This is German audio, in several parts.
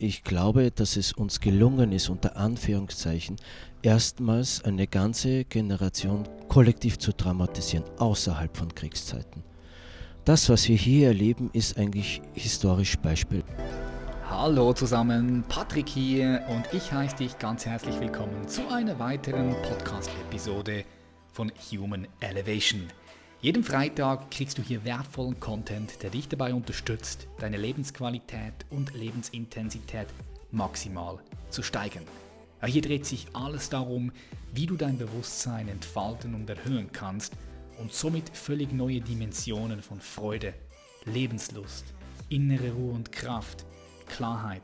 Ich glaube, dass es uns gelungen ist, unter Anführungszeichen, erstmals eine ganze Generation kollektiv zu traumatisieren, außerhalb von Kriegszeiten. Das, was wir hier erleben, ist eigentlich historisch Beispiel. Hallo zusammen, Patrick hier und ich heiße dich ganz herzlich willkommen zu einer weiteren Podcast-Episode von Human Elevation. Jeden Freitag kriegst du hier wertvollen Content, der dich dabei unterstützt, deine Lebensqualität und Lebensintensität maximal zu steigern. Hier dreht sich alles darum, wie du dein Bewusstsein entfalten und erhöhen kannst und somit völlig neue Dimensionen von Freude, Lebenslust, innere Ruhe und Kraft, Klarheit,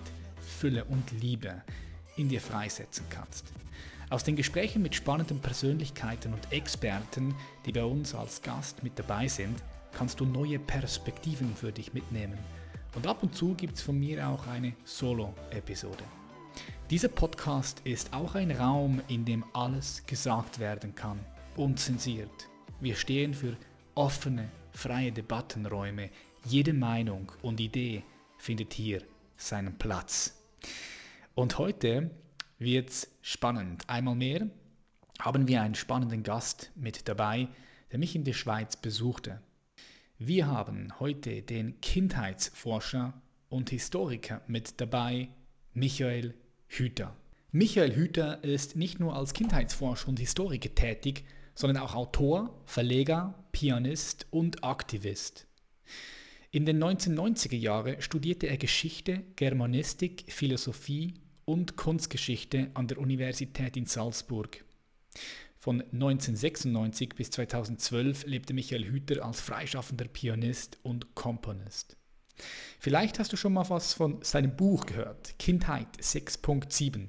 Fülle und Liebe in dir freisetzen kannst. Aus den Gesprächen mit spannenden Persönlichkeiten und Experten, die bei uns als Gast mit dabei sind, kannst du neue Perspektiven für dich mitnehmen. Und ab und zu gibt es von mir auch eine Solo-Episode. Dieser Podcast ist auch ein Raum, in dem alles gesagt werden kann, unzensiert. Wir stehen für offene, freie Debattenräume. Jede Meinung und Idee findet hier seinen Platz. Und heute wird spannend. Einmal mehr haben wir einen spannenden Gast mit dabei, der mich in der Schweiz besuchte. Wir haben heute den Kindheitsforscher und Historiker mit dabei, Michael Hüter. Michael Hüter ist nicht nur als Kindheitsforscher und Historiker tätig, sondern auch Autor, Verleger, Pianist und Aktivist. In den 1990er Jahren studierte er Geschichte, Germanistik, Philosophie und Kunstgeschichte an der Universität in Salzburg. Von 1996 bis 2012 lebte Michael Hüter als freischaffender Pianist und Komponist. Vielleicht hast du schon mal was von seinem Buch gehört, Kindheit 6.7,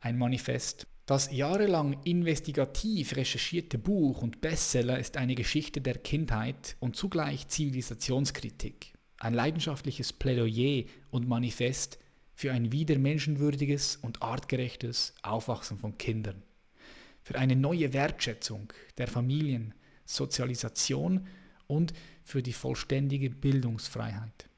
ein Manifest. Das jahrelang investigativ recherchierte Buch und Bestseller ist eine Geschichte der Kindheit und zugleich Zivilisationskritik, ein leidenschaftliches Plädoyer und Manifest für ein wieder menschenwürdiges und artgerechtes Aufwachsen von Kindern, für eine neue Wertschätzung der Familien, Sozialisation und für die vollständige Bildungsfreiheit.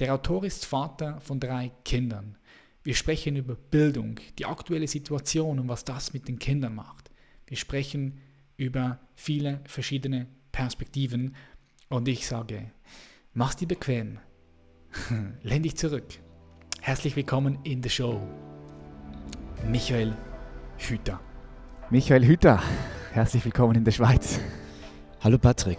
Der Autor ist Vater von drei Kindern. Wir sprechen über Bildung, die aktuelle Situation und was das mit den Kindern macht. Wir sprechen über viele verschiedene Perspektiven und ich sage, mach's dir bequem, lehn dich zurück Herzlich willkommen in der Show. Michael Hüter. Michael Hüter, herzlich willkommen in der Schweiz. Hallo Patrick.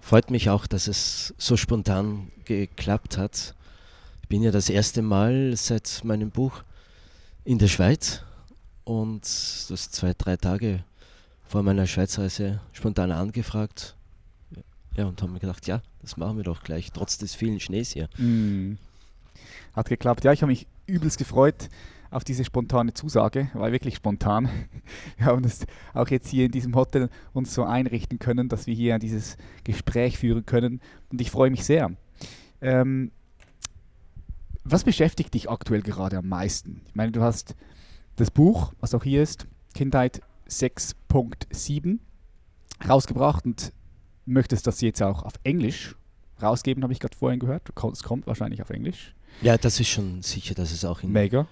Freut mich auch, dass es so spontan geklappt hat. Ich bin ja das erste Mal seit meinem Buch in der Schweiz und das zwei, drei Tage vor meiner Schweizreise spontan angefragt. Ja, und haben mir gedacht, ja, das machen wir doch gleich, trotz des vielen Schnees hier. Mm. Hat geklappt. Ja, ich habe mich übelst gefreut auf diese spontane Zusage, war wirklich spontan. Wir haben das auch jetzt hier in diesem Hotel uns so einrichten können, dass wir hier dieses Gespräch führen können und ich freue mich sehr. Ähm, was beschäftigt dich aktuell gerade am meisten? Ich meine, du hast das Buch, was auch hier ist, Kindheit 6.7, rausgebracht und möchtest das jetzt auch auf Englisch rausgeben, habe ich gerade vorhin gehört. Es kommt wahrscheinlich auf Englisch. Ja, das ist schon sicher, dass es auch in, mega.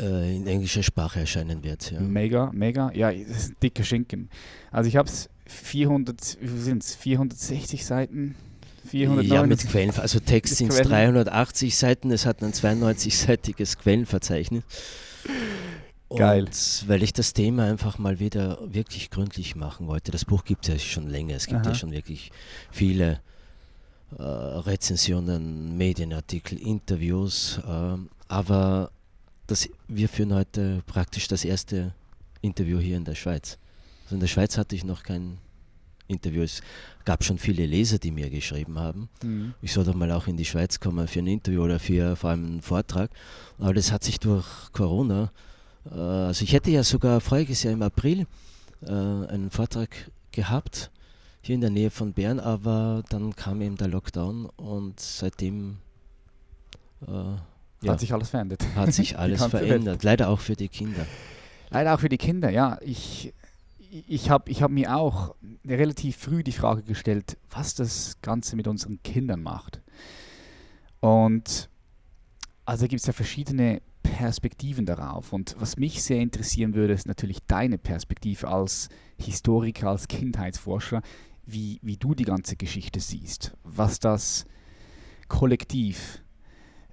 Äh, in englischer Sprache erscheinen wird. Ja. Mega, mega. Ja, das ist ein dicker Schinken. Also ich habe es 400, wie sind es, 460 Seiten? 400 ja, mit Quellen, also Text sind es 380 Seiten, es hat ein 92-seitiges Quellenverzeichnis. Geil. Und weil ich das Thema einfach mal wieder wirklich gründlich machen wollte. Das Buch gibt es ja schon länger, es gibt Aha. ja schon wirklich viele äh, Rezensionen, Medienartikel, Interviews. Äh, aber das, wir führen heute praktisch das erste Interview hier in der Schweiz. Also in der Schweiz hatte ich noch kein Interview. Es gab schon viele Leser, die mir geschrieben haben. Mhm. Ich soll doch mal auch in die Schweiz kommen für ein Interview oder für vor allem einen Vortrag. Aber das hat sich durch Corona, äh, also ich hätte ja sogar voriges Jahr im April äh, einen Vortrag gehabt hier in der Nähe von Bern, aber dann kam eben der Lockdown und seitdem äh, ja, hat sich alles verändert. Hat sich alles verändert, leider auch für die Kinder. Leider auch für die Kinder, ja. Ich, ich habe ich hab mir auch relativ früh die Frage gestellt, was das Ganze mit unseren Kindern macht. Und Also gibt es ja verschiedene Perspektiven darauf. Und was mich sehr interessieren würde, ist natürlich deine Perspektive als Historiker, als Kindheitsforscher, wie, wie du die ganze Geschichte siehst, was das kollektiv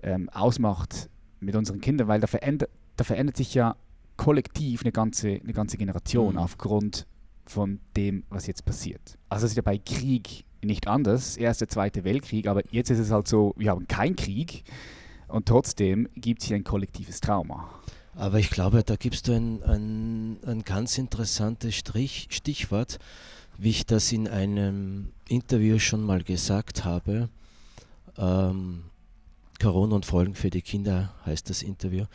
ähm, ausmacht mit unseren Kindern, weil da verändert, da verändert sich ja kollektiv eine ganze, eine ganze Generation mhm. aufgrund von dem, was jetzt passiert. Also es ist ja bei Krieg nicht anders, Erster, Zweiter Weltkrieg, aber jetzt ist es halt so, wir haben keinen Krieg und trotzdem gibt es hier ein kollektives Trauma. Aber ich glaube, da gibst du ein, ein, ein ganz interessantes Strich, Stichwort, wie ich das in einem Interview schon mal gesagt habe. Ähm, Corona und Folgen für die Kinder heißt das Interview.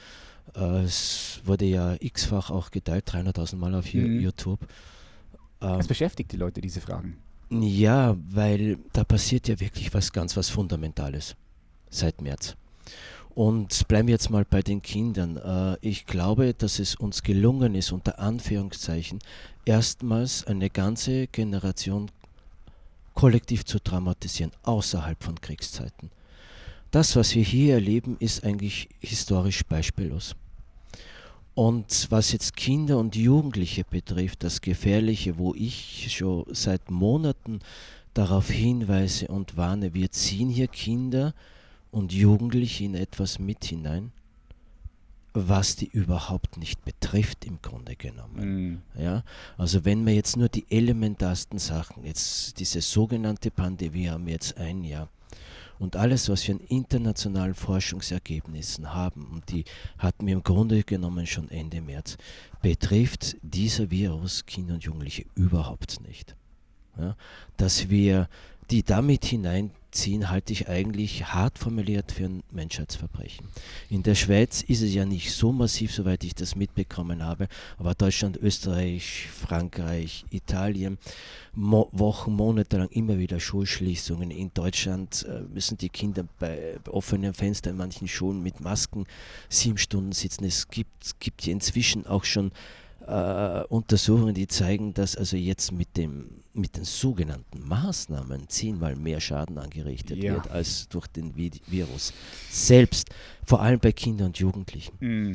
Äh, es wurde ja x-fach auch geteilt, 300.000 Mal auf mhm. YouTube. Ähm, es beschäftigt die Leute, diese Fragen. Ja, weil da passiert ja wirklich was ganz was Fundamentales seit März. Und bleiben wir jetzt mal bei den Kindern. Äh, ich glaube, dass es uns gelungen ist, unter Anführungszeichen, erstmals eine ganze Generation kollektiv zu traumatisieren, außerhalb von Kriegszeiten. Das, was wir hier erleben, ist eigentlich historisch beispiellos. Und was jetzt Kinder und Jugendliche betrifft, das Gefährliche, wo ich schon seit Monaten darauf hinweise und warne, wir ziehen hier Kinder und Jugendliche in etwas mit hinein, was die überhaupt nicht betrifft im Grunde genommen. Mhm. Ja, also wenn wir jetzt nur die elementarsten Sachen, jetzt diese sogenannte Pandemie haben wir jetzt ein Jahr, und alles, was wir an internationalen Forschungsergebnissen haben, und die hatten wir im Grunde genommen schon Ende März, betrifft dieser Virus Kinder und Jugendliche überhaupt nicht. Ja, dass wir die damit hinein ziehen, halte ich eigentlich hart formuliert für ein Menschheitsverbrechen. In der Schweiz ist es ja nicht so massiv, soweit ich das mitbekommen habe, aber Deutschland, Österreich, Frankreich, Italien, Mo Wochen, Monate lang immer wieder Schulschließungen. In Deutschland äh, müssen die Kinder bei, offenen Fenstern in manchen Schulen mit Masken sieben Stunden sitzen. Es gibt, gibt inzwischen auch schon äh, Untersuchungen, die zeigen, dass also jetzt mit, dem, mit den sogenannten Maßnahmen zehnmal mehr Schaden angerichtet ja. wird als durch den Virus. Selbst, vor allem bei Kindern und Jugendlichen. Mhm.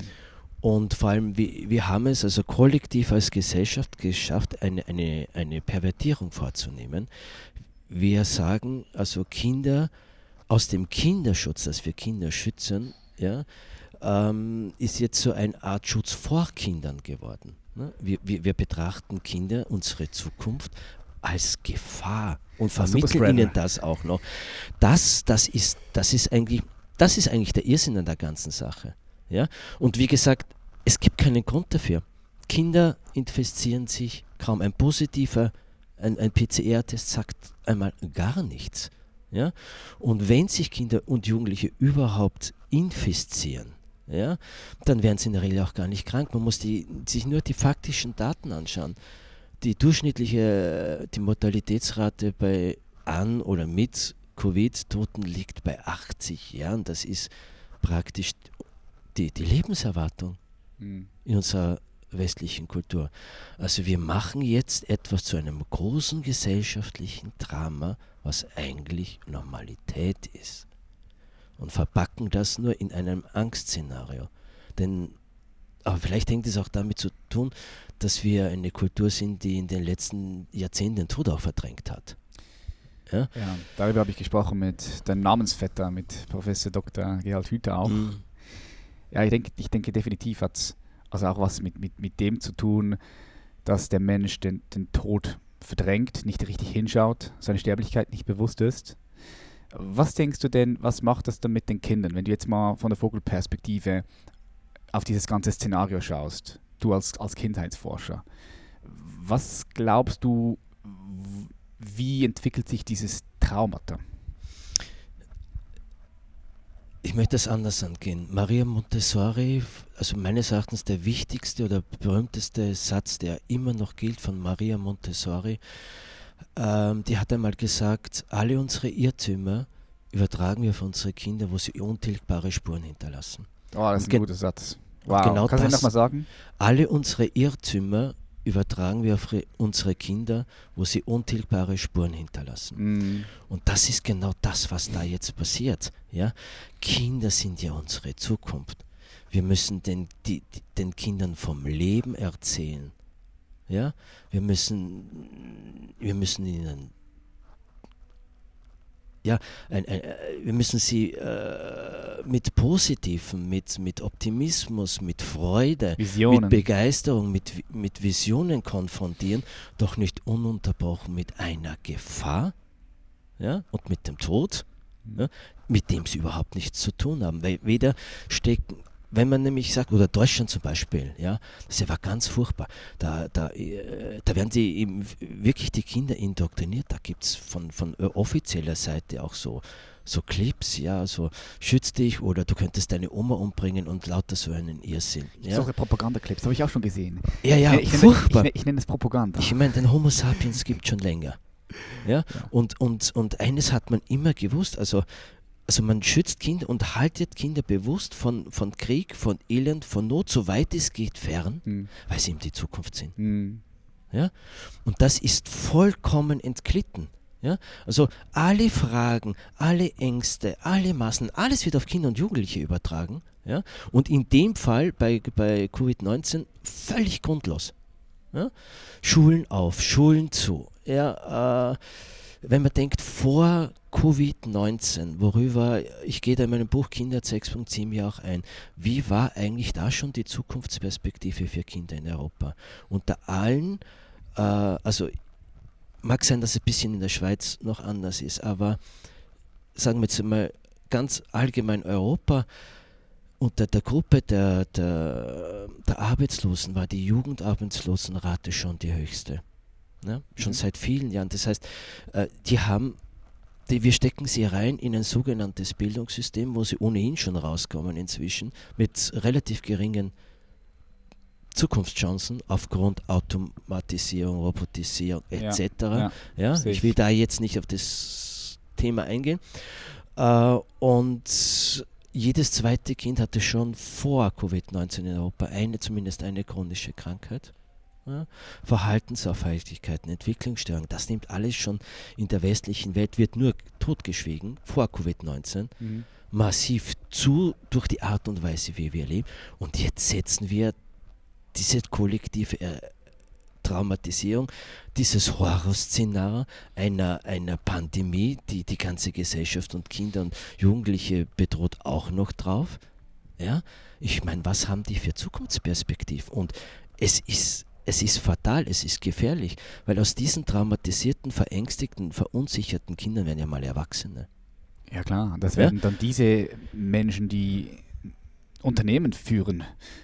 Und vor allem, wir, wir haben es also kollektiv als Gesellschaft geschafft, eine, eine, eine Pervertierung vorzunehmen. Wir sagen, also Kinder aus dem Kinderschutz, dass wir Kinder schützen, ja, ähm, ist jetzt so eine Art Schutz vor Kindern geworden. Ne? Wir, wir, wir, betrachten Kinder, unsere Zukunft, als Gefahr und vermitteln ihnen das auch noch. Das, das, ist, das, ist eigentlich, das ist eigentlich der Irrsinn an der ganzen Sache. Ja? Und wie gesagt, es gibt keinen Grund dafür. Kinder infizieren sich kaum. Ein positiver, ein, ein PCR-Test sagt einmal gar nichts. Ja? Und wenn sich Kinder und Jugendliche überhaupt infizieren, ja, dann werden sie in der Regel auch gar nicht krank. Man muss die, sich nur die faktischen Daten anschauen. Die durchschnittliche die Mortalitätsrate bei an oder mit Covid-Toten liegt bei 80 Jahren. Das ist praktisch die, die Lebenserwartung mhm. in unserer westlichen Kultur. Also wir machen jetzt etwas zu einem großen gesellschaftlichen Drama, was eigentlich Normalität ist und verpacken das nur in einem Angstszenario. Denn, aber vielleicht hängt es auch damit zu tun, dass wir eine Kultur sind, die in den letzten Jahrzehnten den Tod auch verdrängt hat. Ja, ja darüber habe ich gesprochen mit deinem Namensvetter, mit Professor Dr. Gerhard Hüther auch. Mhm. Ja, ich denke, ich denke definitiv hat es also auch was mit, mit, mit dem zu tun, dass der Mensch den, den Tod verdrängt, nicht richtig hinschaut, seine Sterblichkeit nicht bewusst ist was denkst du denn, was macht das dann mit den Kindern, wenn du jetzt mal von der Vogelperspektive auf dieses ganze Szenario schaust, du als, als Kindheitsforscher? Was glaubst du, wie entwickelt sich dieses Traumata? Ich möchte es anders angehen. Maria Montessori, also meines Erachtens der wichtigste oder berühmteste Satz, der immer noch gilt von Maria Montessori, ähm, die hat einmal gesagt, alle unsere Irrtümer übertragen wir auf unsere Kinder, wo sie untilgbare Spuren hinterlassen. Oh, das ist ein guter Satz. Wow. Genau Kannst das, du nochmal sagen? Alle unsere Irrtümer übertragen wir auf unsere Kinder, wo sie untilgbare Spuren hinterlassen. Mhm. Und das ist genau das, was da jetzt passiert. Ja? Kinder sind ja unsere Zukunft. Wir müssen den, die, den Kindern vom Leben erzählen. Ja? Wir, müssen, wir müssen ihnen ja, ein, ein, äh, wir müssen sie äh, mit Positiven, mit, mit Optimismus, mit Freude, Visionen. mit Begeisterung, mit, mit Visionen konfrontieren, doch nicht ununterbrochen mit einer Gefahr ja, und mit dem Tod, ja, mit dem sie überhaupt nichts zu tun haben. Weil weder stecken wenn man nämlich sagt, oder Deutschland zum Beispiel, ja, das war ganz furchtbar. Da, da, äh, da werden die eben wirklich die Kinder indoktriniert. Da gibt es von, von offizieller Seite auch so, so Clips, ja, so schütz dich oder du könntest deine Oma umbringen und lauter so einen Irrsinn. Ja. Solche Propagandaclips habe ich auch schon gesehen. Ja, ja, ich, ich furchtbar. Nenne, ich, ich nenne es Propaganda. Ich meine, den Homo sapiens gibt es schon länger. Ja? ja? Und, und, und eines hat man immer gewusst, also also man schützt Kinder und haltet Kinder bewusst von, von Krieg, von Elend, von Not, soweit es geht, fern, mhm. weil sie eben die Zukunft sind. Mhm. Ja? Und das ist vollkommen entglitten. Ja? Also alle Fragen, alle Ängste, alle Massen, alles wird auf Kinder und Jugendliche übertragen. Ja? Und in dem Fall bei, bei Covid-19 völlig grundlos. Ja? Schulen auf, Schulen zu. Ja, äh, wenn man denkt, vor Covid-19, worüber ich gehe da in meinem Buch Kinder 6.7 ja auch ein, wie war eigentlich da schon die Zukunftsperspektive für Kinder in Europa? Unter allen, äh, also mag sein, dass es ein bisschen in der Schweiz noch anders ist, aber sagen wir jetzt mal ganz allgemein Europa, unter der Gruppe der, der, der Arbeitslosen war die Jugendarbeitslosenrate schon die höchste. Ne? Schon mhm. seit vielen Jahren. Das heißt, äh, die haben, die, wir stecken sie rein in ein sogenanntes Bildungssystem, wo sie ohnehin schon rauskommen inzwischen, mit relativ geringen Zukunftschancen aufgrund Automatisierung, Robotisierung etc. Ja, ja, ja ich will da jetzt nicht auf das Thema eingehen. Äh, und jedes zweite Kind hatte schon vor Covid-19 in Europa eine, zumindest eine chronische Krankheit ja, Verhaltensauffälligkeiten, Entwicklungsstörungen, das nimmt alles schon in der westlichen Welt, wird nur totgeschwiegen vor Covid-19, mhm. massiv zu durch die Art und Weise, wie wir leben. Und jetzt setzen wir diese kollektive äh, Traumatisierung, dieses Horrorszenario einer, einer Pandemie, die die ganze Gesellschaft und Kinder und Jugendliche bedroht, auch noch drauf. Ja, ich meine, was haben die für Zukunftsperspektiv? Und es ist es ist fatal, es ist gefährlich, weil aus diesen traumatisierten, verängstigten, verunsicherten Kindern werden ja mal Erwachsene. Ja klar, das werden ja? dann diese Menschen, die Unternehmen führen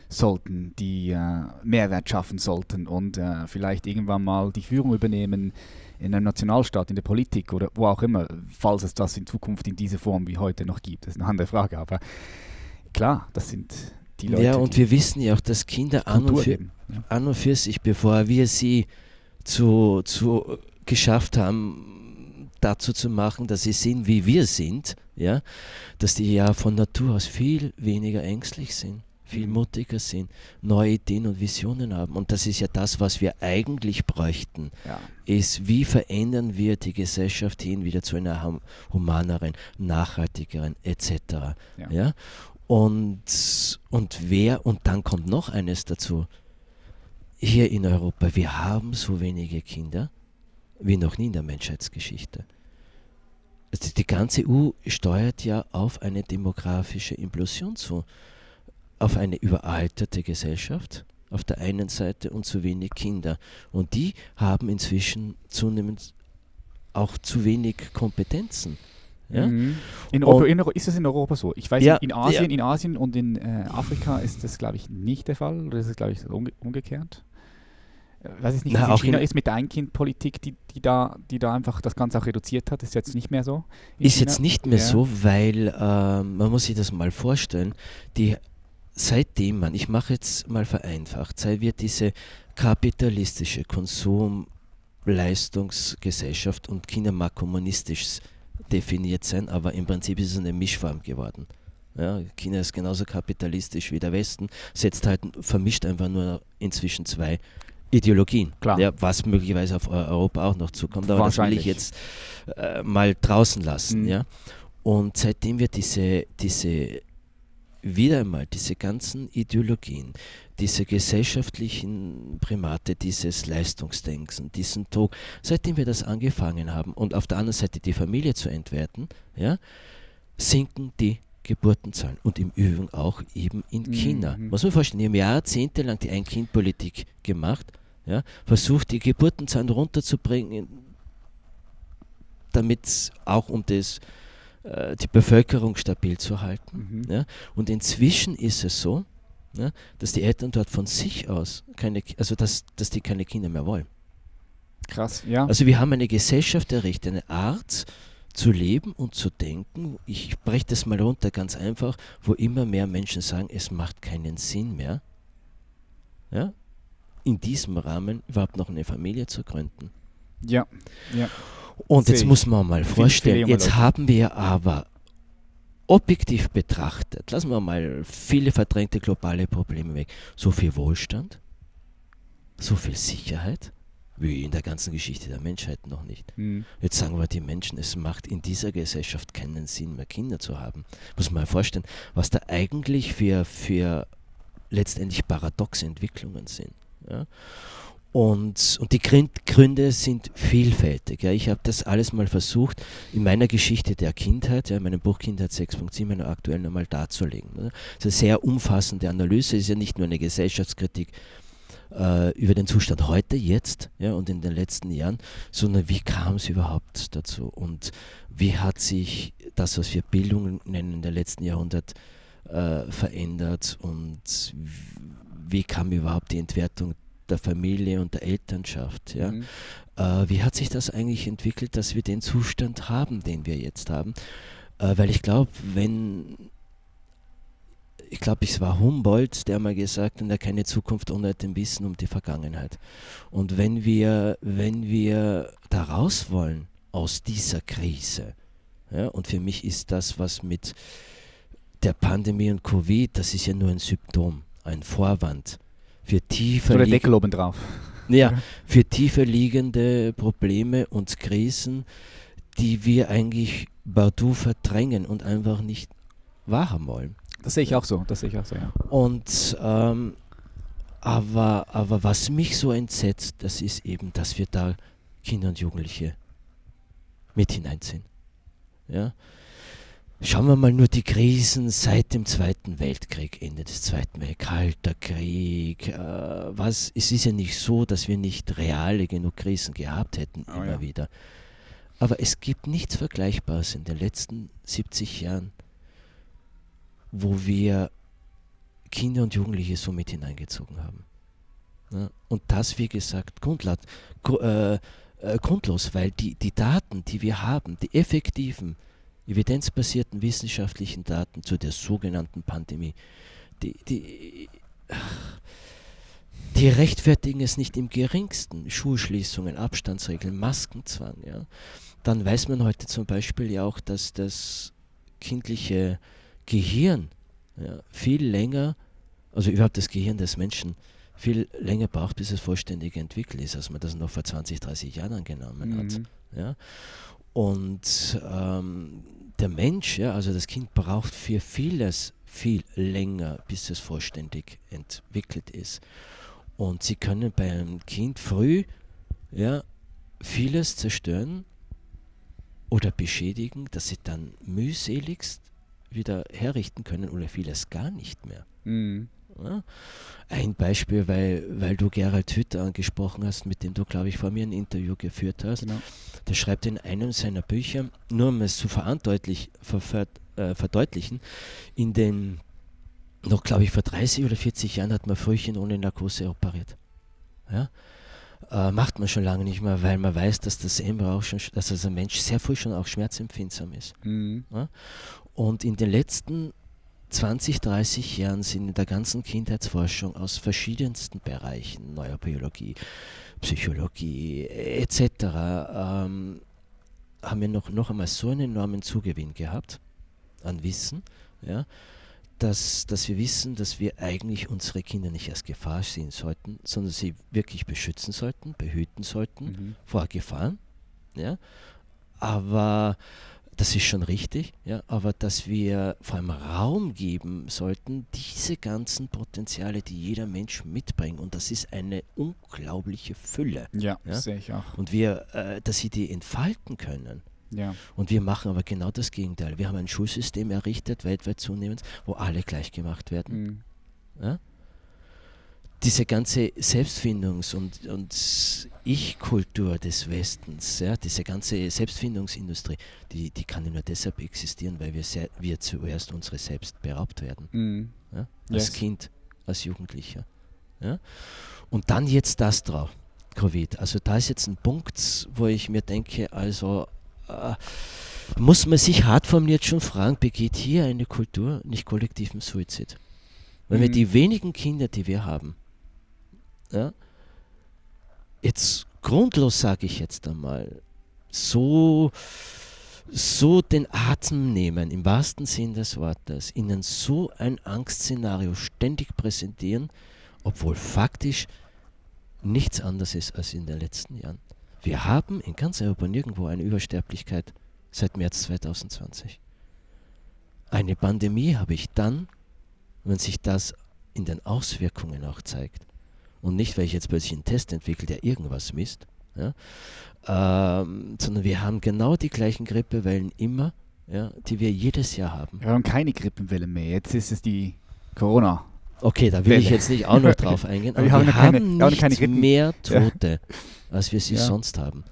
sollten, die äh, Mehrwert schaffen sollten und äh, vielleicht irgendwann mal die Führung übernehmen in einem Nationalstaat, in der Politik oder wo auch immer, falls es das in Zukunft in dieser Form wie heute noch gibt. Das ist eine andere Frage, aber klar, das sind die Leute. Ja, und wir wissen ja auch, dass Kinder an und, für, ja. an und, für, sich, bevor wir sie zu, zu geschafft haben, dazu zu machen, dass sie sind, wie wir sind, ja, dass die ja von Natur aus viel weniger ängstlich sind, viel mhm. mutiger sind, neue Ideen und Visionen haben. Und das ist ja das, was wir eigentlich bräuchten, ja. ist, wie verändern wir die Gesellschaft hin wieder zu einer humaneren, nachhaltigeren etc. Ja. ja? Und, und wer, und dann kommt noch eines dazu, hier in Europa, wir haben so wenige Kinder wie noch nie in der Menschheitsgeschichte. Also die ganze EU steuert ja auf eine demografische Implosion zu, auf eine überalterte Gesellschaft auf der einen Seite und zu wenig Kinder. Und die haben inzwischen zunehmend auch zu wenig Kompetenzen. Ja? Mhm. In Europa, in, ist das in Europa so? Ich weiß, ja, in Asien, ja. in Asien und in äh, Afrika ist das, glaube ich, nicht der Fall. Oder ist es, glaube ich, umge umgekehrt? Äh, weiß ich nicht, Na, wie China ist mit der Ein-Kind-Politik, die, die, da, die da einfach das Ganze auch reduziert hat, ist jetzt nicht mehr so. Ist China? jetzt nicht mehr so, weil äh, man muss sich das mal vorstellen, die seitdem man, ich mache jetzt mal vereinfacht, seit wir diese kapitalistische Konsumleistungsgesellschaft und China mag kommunistisch definiert sein, aber im Prinzip ist es eine Mischform geworden. Ja, China ist genauso kapitalistisch wie der Westen, setzt halt, vermischt einfach nur inzwischen zwei Ideologien, Klar. Ja, was möglicherweise auf Europa auch noch zukommt, aber das will ich jetzt äh, mal draußen lassen. Mhm. Ja? Und seitdem wir diese, diese, wieder einmal diese ganzen Ideologien, diese gesellschaftlichen Primate, dieses Leistungsdenken, diesen Druck, seitdem wir das angefangen haben und auf der anderen Seite die Familie zu entwerten, ja, sinken die Geburtenzahlen und im Übrigen auch eben in China. Mhm. Muss man vorstellen, die haben jahrzehntelang die Ein-Kind-Politik gemacht, ja, versucht die Geburtenzahlen runterzubringen, damit auch um das, äh, die Bevölkerung stabil zu halten. Mhm. Ja. Und inzwischen ist es so, ja, dass die Eltern dort von sich aus keine, also dass, dass die keine Kinder mehr wollen. Krass, ja. Also wir haben eine Gesellschaft errichtet, eine Art zu leben und zu denken. Ich breche das mal runter ganz einfach, wo immer mehr Menschen sagen, es macht keinen Sinn mehr, ja, in diesem Rahmen überhaupt noch eine Familie zu gründen. ja, ja. Und Sehe jetzt muss man mal vorstellen, jetzt haben wir aber objektiv betrachtet, lassen wir mal viele verdrängte globale Probleme weg, so viel Wohlstand, so viel Sicherheit, wie in der ganzen Geschichte der Menschheit noch nicht. Mhm. Jetzt sagen wir die Menschen, es macht in dieser Gesellschaft keinen Sinn mehr, Kinder zu haben. Muss man mal vorstellen, was da eigentlich für, für letztendlich paradoxe Entwicklungen sind. Ja? Und, und die Grün- Gründe sind vielfältig. Ja. Ich habe das alles mal versucht, in meiner Geschichte der Kindheit, ja, in meinem Buch Kindheit 6.7, meiner aktuellen einmal darzulegen. Ne. Das ist eine sehr umfassende Analyse, ist ja nicht nur eine Gesellschaftskritik äh, über den Zustand heute, jetzt ja, und in den letzten Jahren, sondern wie kam es überhaupt dazu und wie hat sich das, was wir Bildung nennen, in den letzten Jahrhundert äh, verändert und wie kam überhaupt die Entwertung der Familie und der Elternschaft. Ja? Mhm. Äh, wie hat sich das eigentlich entwickelt, dass wir den Zustand haben, den wir jetzt haben? Äh, weil ich glaube, wenn, ich glaube, es war Humboldt, der mal gesagt hat, er keine Zukunft ohne dem Wissen um die Vergangenheit. Und wenn wir, wenn wir da raus wollen aus dieser Krise, ja, und für mich ist das, was mit der Pandemie und Covid, das ist ja nur ein Symptom, ein Vorwand für tiefer Oder Deckel oben drauf. ja, für tiefer liegende Probleme und Krisen, die wir eigentlich partout verdrängen und einfach nicht wahrhaben wollen. Das sehe ich auch so, das sehe ich auch so, ja. Und ähm, aber, aber was mich so entsetzt, das ist eben, dass wir da Kinder und Jugendliche mit hineinziehen. Ja? Schauen wir mal nur die Krisen seit dem Zweiten Weltkrieg, Ende des Zweiten Weltkriegs, Kalter Krieg. Äh, was, es ist ja nicht so, dass wir nicht reale genug Krisen gehabt hätten, Oh immer ja. wieder. Aber es gibt nichts Vergleichbares in den letzten 70 Jahren, wo wir Kinder und Jugendliche so mit hineingezogen haben. Ja, und das, wie gesagt, grundlat, gru- äh, äh, grundlos, weil die, die Daten, die wir haben, die effektiven, evidenzbasierten wissenschaftlichen Daten zu der sogenannten Pandemie, die, die, die rechtfertigen es nicht im geringsten. Schulschließungen, Abstandsregeln, Maskenzwang. Ja. Dann weiß man heute zum Beispiel ja auch, dass das kindliche Gehirn ja, viel länger, also überhaupt das Gehirn des Menschen, viel länger braucht, bis es vollständig entwickelt ist, als man das noch vor 20, 30 Jahren angenommen hat. Mhm. Ja? Und ähm, der Mensch, ja, also das Kind braucht für vieles viel länger, bis es vollständig entwickelt ist. Und sie können beim Kind früh ja, vieles zerstören oder beschädigen, dass sie dann mühseligst wieder herrichten können oder vieles gar nicht mehr. Mhm. Ja? Ein Beispiel, weil, weil du Gerald Hütter angesprochen hast, mit dem du, glaube ich, vor mir ein Interview geführt hast. Genau. Der schreibt in einem seiner Bücher, nur um es zu verandeutlich, ver, ver, äh, verdeutlichen, in den, noch glaube ich vor 30 oder 40 Jahren hat man Frühchen ohne Narkose operiert. Ja? Äh, macht man schon lange nicht mehr, weil man weiß, dass das Embryo auch schon, dass also ein Mensch sehr früh schon auch schmerzempfindsam ist. Mhm. Und in den letzten 20, 30 Jahren sind in der ganzen Kindheitsforschung aus verschiedensten Bereichen, Neurobiologie, Psychologie etc., ähm, haben wir noch, noch einmal so einen enormen Zugewinn gehabt an Wissen, ja, dass, dass wir wissen, dass wir eigentlich unsere Kinder nicht als Gefahr sehen sollten, sondern sie wirklich beschützen sollten, behüten sollten mhm. vor Gefahren. Ja? Aber das ist schon richtig, ja, aber dass wir vor allem Raum geben sollten, diese ganzen Potenziale, die jeder Mensch mitbringt, und das ist eine unglaubliche Fülle. Ja, ja? sehe ich auch. Und wir, äh, dass sie die entfalten können. Ja. Und wir machen aber genau das Gegenteil. Wir haben ein Schulsystem errichtet, weltweit zunehmend, wo alle gleich gemacht werden. Mhm. Ja? Diese ganze Selbstfindungs- und, und Ich-Kultur des Westens, ja, diese ganze Selbstfindungsindustrie, die, die kann nur deshalb existieren, weil wir, sehr, wir zuerst unsere Selbst beraubt werden. Mhm. Ja? Als yes. Kind, als Jugendlicher. Ja? Und dann jetzt das drauf. Covid. Also da ist jetzt ein Punkt, wo ich mir denke, also äh, muss man sich hart formuliert schon fragen, begeht hier eine Kultur nicht kollektiven Suizid? Wenn mhm. wir die wenigen Kinder, die wir haben, ja, jetzt grundlos sage ich jetzt einmal, so, so den Atem nehmen, im wahrsten Sinn des Wortes, ihnen so ein Angstszenario ständig präsentieren, obwohl faktisch nichts anderes ist als in den letzten Jahren. Wir haben in ganz Europa nirgendwo eine Übersterblichkeit seit März 2020. Eine Pandemie habe ich dann, wenn sich das in den Auswirkungen auch zeigt. Und nicht, weil ich jetzt plötzlich einen Test entwickle, der irgendwas misst, ja, ähm, sondern wir haben genau die gleichen Grippewellen immer, ja, die wir jedes Jahr haben. Wir haben keine Grippenwelle mehr. Jetzt ist es die Corona. Okay, da will Welle. ich jetzt nicht auch noch drauf eingehen, aber wir, wir haben, haben nicht mehr Tote. Ja als wir sie ja. sonst haben.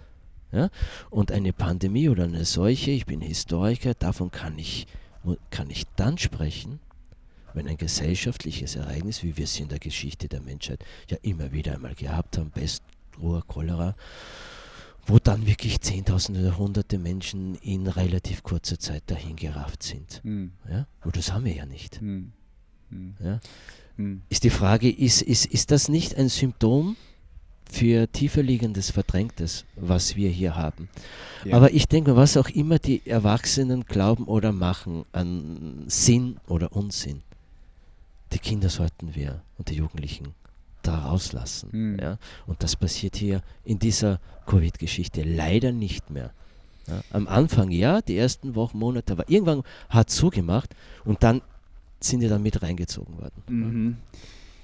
Ja? Und eine Pandemie oder eine Seuche, ich bin Historiker, davon kann ich, kann ich dann sprechen, wenn ein gesellschaftliches Ereignis, wie wir es in der Geschichte der Menschheit ja immer wieder einmal gehabt haben, Pest, Ruhr, Cholera, wo dann wirklich Zehntausende oder Hunderte Menschen in relativ kurzer Zeit dahin gerafft sind. Mhm. Ja? Wo das haben wir ja nicht. Mhm. Mhm. Ja? Hm. Ist die Frage, ist, ist, ist das nicht ein Symptom für tiefer liegendes Verdrängtes, was wir hier haben. Ja. Aber ich denke, was auch immer die Erwachsenen glauben oder machen an Sinn oder Unsinn, die Kinder sollten wir und die Jugendlichen da rauslassen. Mhm. Ja? Und das passiert hier in dieser Covid-Geschichte leider nicht mehr. Ja? Am Anfang ja, die ersten Wochen, Monate, aber irgendwann hat es zugemacht und dann sind die dann mit reingezogen worden. Mhm.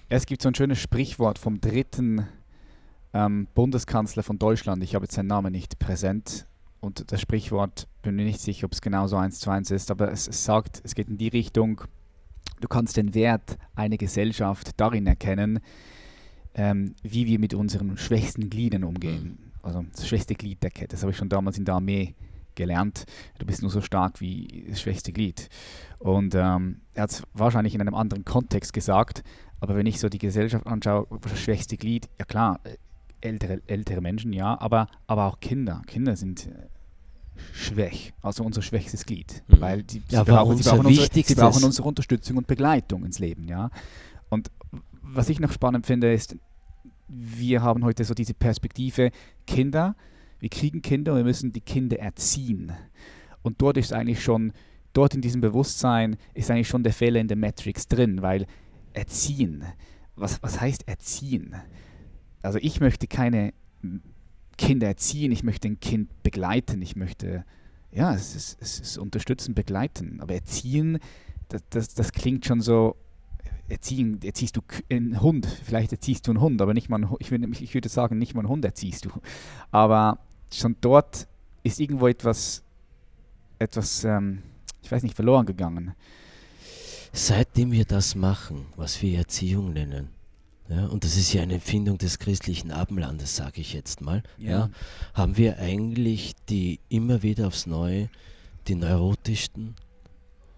Es gibt so ein schönes Sprichwort vom dritten ähm, Bundeskanzler von Deutschland, ich habe jetzt seinen Namen nicht präsent und das Sprichwort, bin mir nicht sicher, ob es genau so eins zu eins ist, aber es, es sagt, es geht in die Richtung, du kannst den Wert einer Gesellschaft darin erkennen, ähm, wie wir mit unseren schwächsten Gliedern umgehen. Also das schwächste Glied der Kette, das habe ich schon damals in der Armee gelernt. Du bist nur so stark wie das schwächste Glied. Und ähm, er hat es wahrscheinlich in einem anderen Kontext gesagt, aber wenn ich so die Gesellschaft anschaue, das schwächste Glied, ja klar, ältere, ältere Menschen, ja, aber, aber auch Kinder. Kinder sind äh, schwach, also unser schwächstes Glied, mhm. weil die, ja, sie, brauchen, sie, brauchen unsere, sie, brauchen unsere, Unterstützung und Begleitung ins Leben, ja. Und was ich noch spannend finde, ist, wir haben heute so diese Perspektive, Kinder, wir kriegen Kinder und wir müssen die Kinder erziehen. Und dort ist eigentlich schon, dort in diesem Bewusstsein ist eigentlich schon der Fehler in der Matrix drin, weil erziehen, was, was heißt erziehen? also ich möchte keine Kinder erziehen, ich möchte ein Kind begleiten, ich möchte, ja, es ist, es ist unterstützen, begleiten. Aber erziehen, das, das, das klingt schon so, erziehen, erziehst du einen Hund, vielleicht erziehst du einen Hund, aber nicht mal einen, ich, würde, ich würde sagen, nicht mal einen Hund erziehst du. Aber schon dort ist irgendwo etwas, etwas, ähm, ich weiß nicht, verloren gegangen. Seitdem wir das machen, was wir Erziehung nennen, ja, und das ist ja eine Empfindung des christlichen Abendlandes, sage ich jetzt mal, ja. ja. haben wir eigentlich die immer wieder aufs Neue die neurotischsten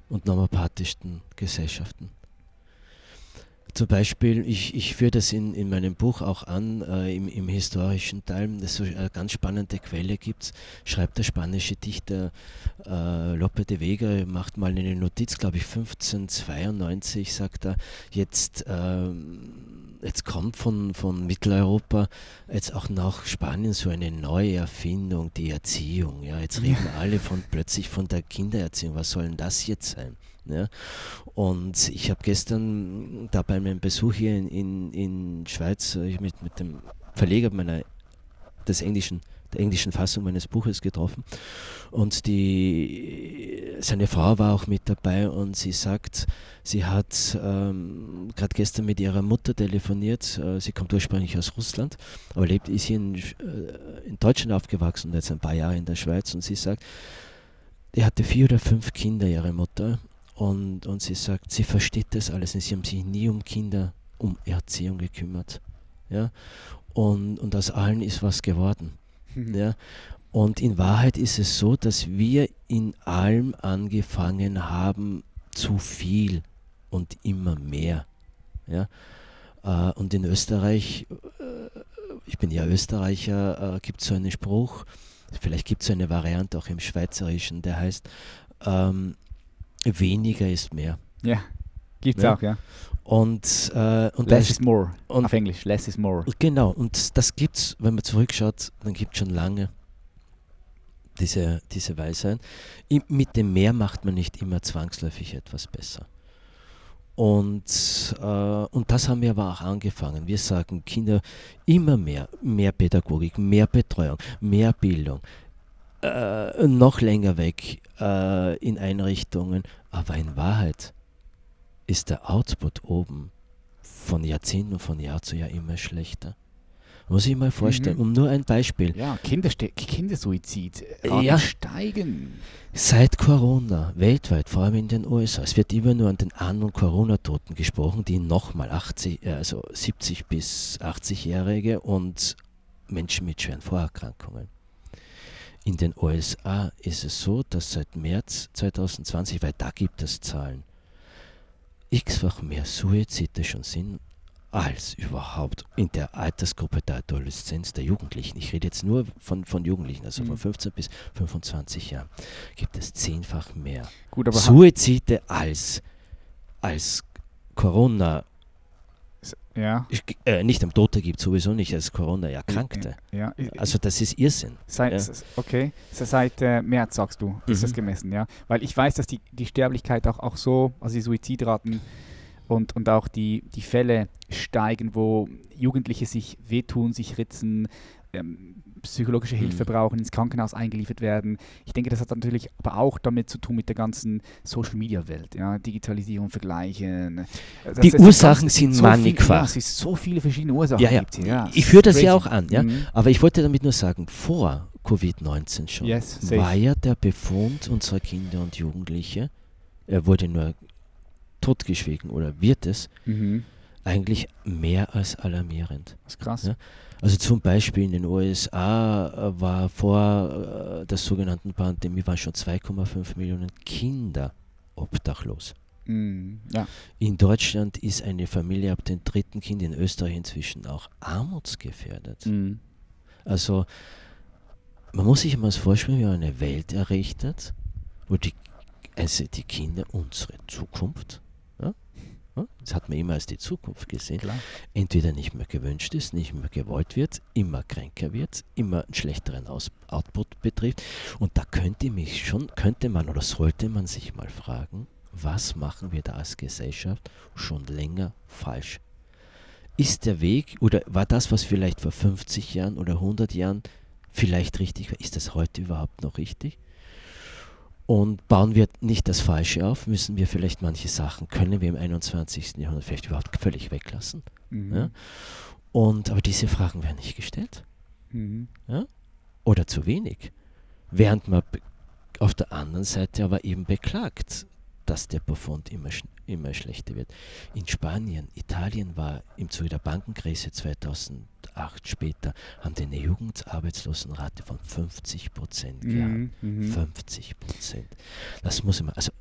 und nomopathischsten Gesellschaften. Zum Beispiel, ich, ich führe das in, in meinem Buch auch an, äh, im, im historischen Teil, das so eine ganz spannende Quelle gibt schreibt der spanische Dichter äh, Lope de Vega, macht mal eine Notiz, glaube ich 1592, sagt er, jetzt, äh, jetzt kommt von, von Mitteleuropa jetzt auch nach Spanien so eine neue Erfindung, die Erziehung. Ja, jetzt reden alle von plötzlich von der Kindererziehung, was soll denn das jetzt sein? Ja? Und ich habe gestern da bei meinem Besuch hier in, in, in Schweiz äh, mit, mit dem Verleger meiner, des englischen der englischen Fassung meines Buches getroffen. Und die, seine Frau war auch mit dabei und sie sagt, sie hat ähm, gerade gestern mit ihrer Mutter telefoniert. Äh, sie kommt ursprünglich aus Russland, aber lebt, ist hier in, äh, in Deutschland aufgewachsen und jetzt ein paar Jahre in der Schweiz. Und sie sagt, die hatte vier oder fünf Kinder, ihre Mutter. Und, und sie sagt, sie versteht das alles und sie haben sich nie um Kinder, um Erziehung gekümmert. Ja? Und, und aus allen ist was geworden. Mhm. Ja? Und in Wahrheit ist es so, dass wir in allem angefangen haben, zu viel und immer mehr. Ja? Äh, und in Österreich, äh, ich bin ja Österreicher, äh, gibt es so einen Spruch, vielleicht gibt es so eine Variante auch im Schweizerischen, der heißt, ähm, weniger ist mehr. Ja, gibt es ja? auch, ja. Und, äh, und less is more. Und auf Englisch, less is more. Genau, und das gibt es, wenn man zurückschaut, dann gibt es schon lange diese, diese Weisheit. mit dem Mehr macht man nicht immer zwangsläufig etwas besser. Und, äh, und das haben wir aber auch angefangen. Wir sagen, Kinder immer mehr, mehr Pädagogik, mehr Betreuung, mehr Bildung, äh, noch länger weg äh, in Einrichtungen, aber in Wahrheit ist der Output oben von Jahrzehnten von Jahr zu Jahr immer schlechter. Muss ich mal vorstellen, mhm. um nur ein Beispiel. Ja, Kindersuizid äh, ja. steigen. Seit Corona, weltweit, vor allem in den USA, es wird immer nur an den An- und Corona-Toten gesprochen, die nochmal 80, äh, also 70 bis 80-Jährige und Menschen mit schweren Vorerkrankungen. In den USA ist es so, dass seit März 2020, weil da gibt es Zahlen, x-fach mehr Suizide schon sind als überhaupt in der Altersgruppe der Adoleszenz, der Jugendlichen. Ich rede jetzt nur von, von Jugendlichen, also mhm. von 15 bis 25 Jahren, gibt es zehnfach mehr Gut, Suizide als, als Corona ja. Äh, nicht am Tote gibt sowieso nicht als Corona-Erkrankte. Ja, ja. Also das ist Irrsinn. Seit, ja. Okay, seit äh, März sagst du, ist mhm. das gemessen, ja. Weil ich weiß, dass die, die Sterblichkeit auch, auch so, also die Suizidraten und, und auch die, die Fälle steigen, wo Jugendliche sich wehtun, sich ritzen, ähm, psychologische Hilfe mhm. brauchen, ins Krankenhaus eingeliefert werden. Ich denke, das hat natürlich aber auch damit zu tun mit der ganzen Social-Media-Welt, ja, Digitalisierung, Vergleichen. Das, die Ursachen sind so mannigfach. Es ist so viele verschiedene Ursachen. Ja, ja. Hier, ja. Ich führe das ja auch an, ja. Mhm. aber ich wollte damit nur sagen, vor Covid-19 schon yes, war ja der Befund unserer Kinder und Jugendliche, er wurde nur totgeschwiegen oder wird es, mhm. eigentlich mehr als alarmierend. Das ist krass. Ja? Also zum Beispiel in den USA äh, war vor äh, der sogenannten Pandemie waren schon 2,5 Millionen Kinder obdachlos. Mm, ja. In Deutschland ist eine Familie ab dem dritten Kind in Österreich inzwischen auch armutsgefährdet. Mm. Also man muss sich mal vorstellen, wie man eine Welt errichtet, wo die, also die Kinder unsere Zukunft das hat man immer als die Zukunft gesehen, Klar. entweder nicht mehr gewünscht ist, nicht mehr gewollt wird, immer kränker wird, immer einen schlechteren Aus Output betrifft. Und da könnte mich schon, könnte man oder sollte man sich mal fragen, was machen wir da als Gesellschaft schon länger falsch? Ist der Weg oder war das, was vielleicht vor 50 Jahren oder 100 Jahren vielleicht richtig war, ist das heute überhaupt noch richtig? Und bauen wir nicht das Falsche auf, müssen wir vielleicht manche Sachen, können wir im 21. Jahrhundert vielleicht überhaupt völlig weglassen. Mhm. Ja? Und, aber diese Fragen werden nicht gestellt. Mhm. Ja? Oder zu wenig. Während man auf der anderen Seite aber eben beklagt, dass der Befund immer, immer schlechter wird. In Spanien, Italien war im Zuge der Bankenkrise 2008 später, haben die eine Jugendarbeitslosenrate von 50 Prozent gehabt. Mhm, 50 mhm. Prozent. Das muss man, also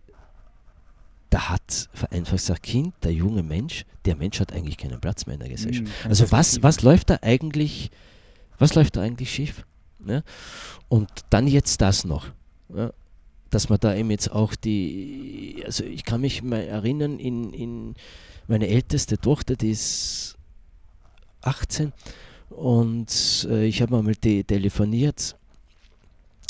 da hat vereinfacht gesagt, Kind, der junge Mensch, der Mensch hat eigentlich keinen Platz mehr in der Gesellschaft. Mhm, also was, was läuft da eigentlich, was läuft da eigentlich schief? Ne? Und dann jetzt das noch. Ja? dass man da eben jetzt auch die, also ich kann mich mal erinnern, in, in meine älteste Tochter, die ist 18 und äh, ich habe mal te telefoniert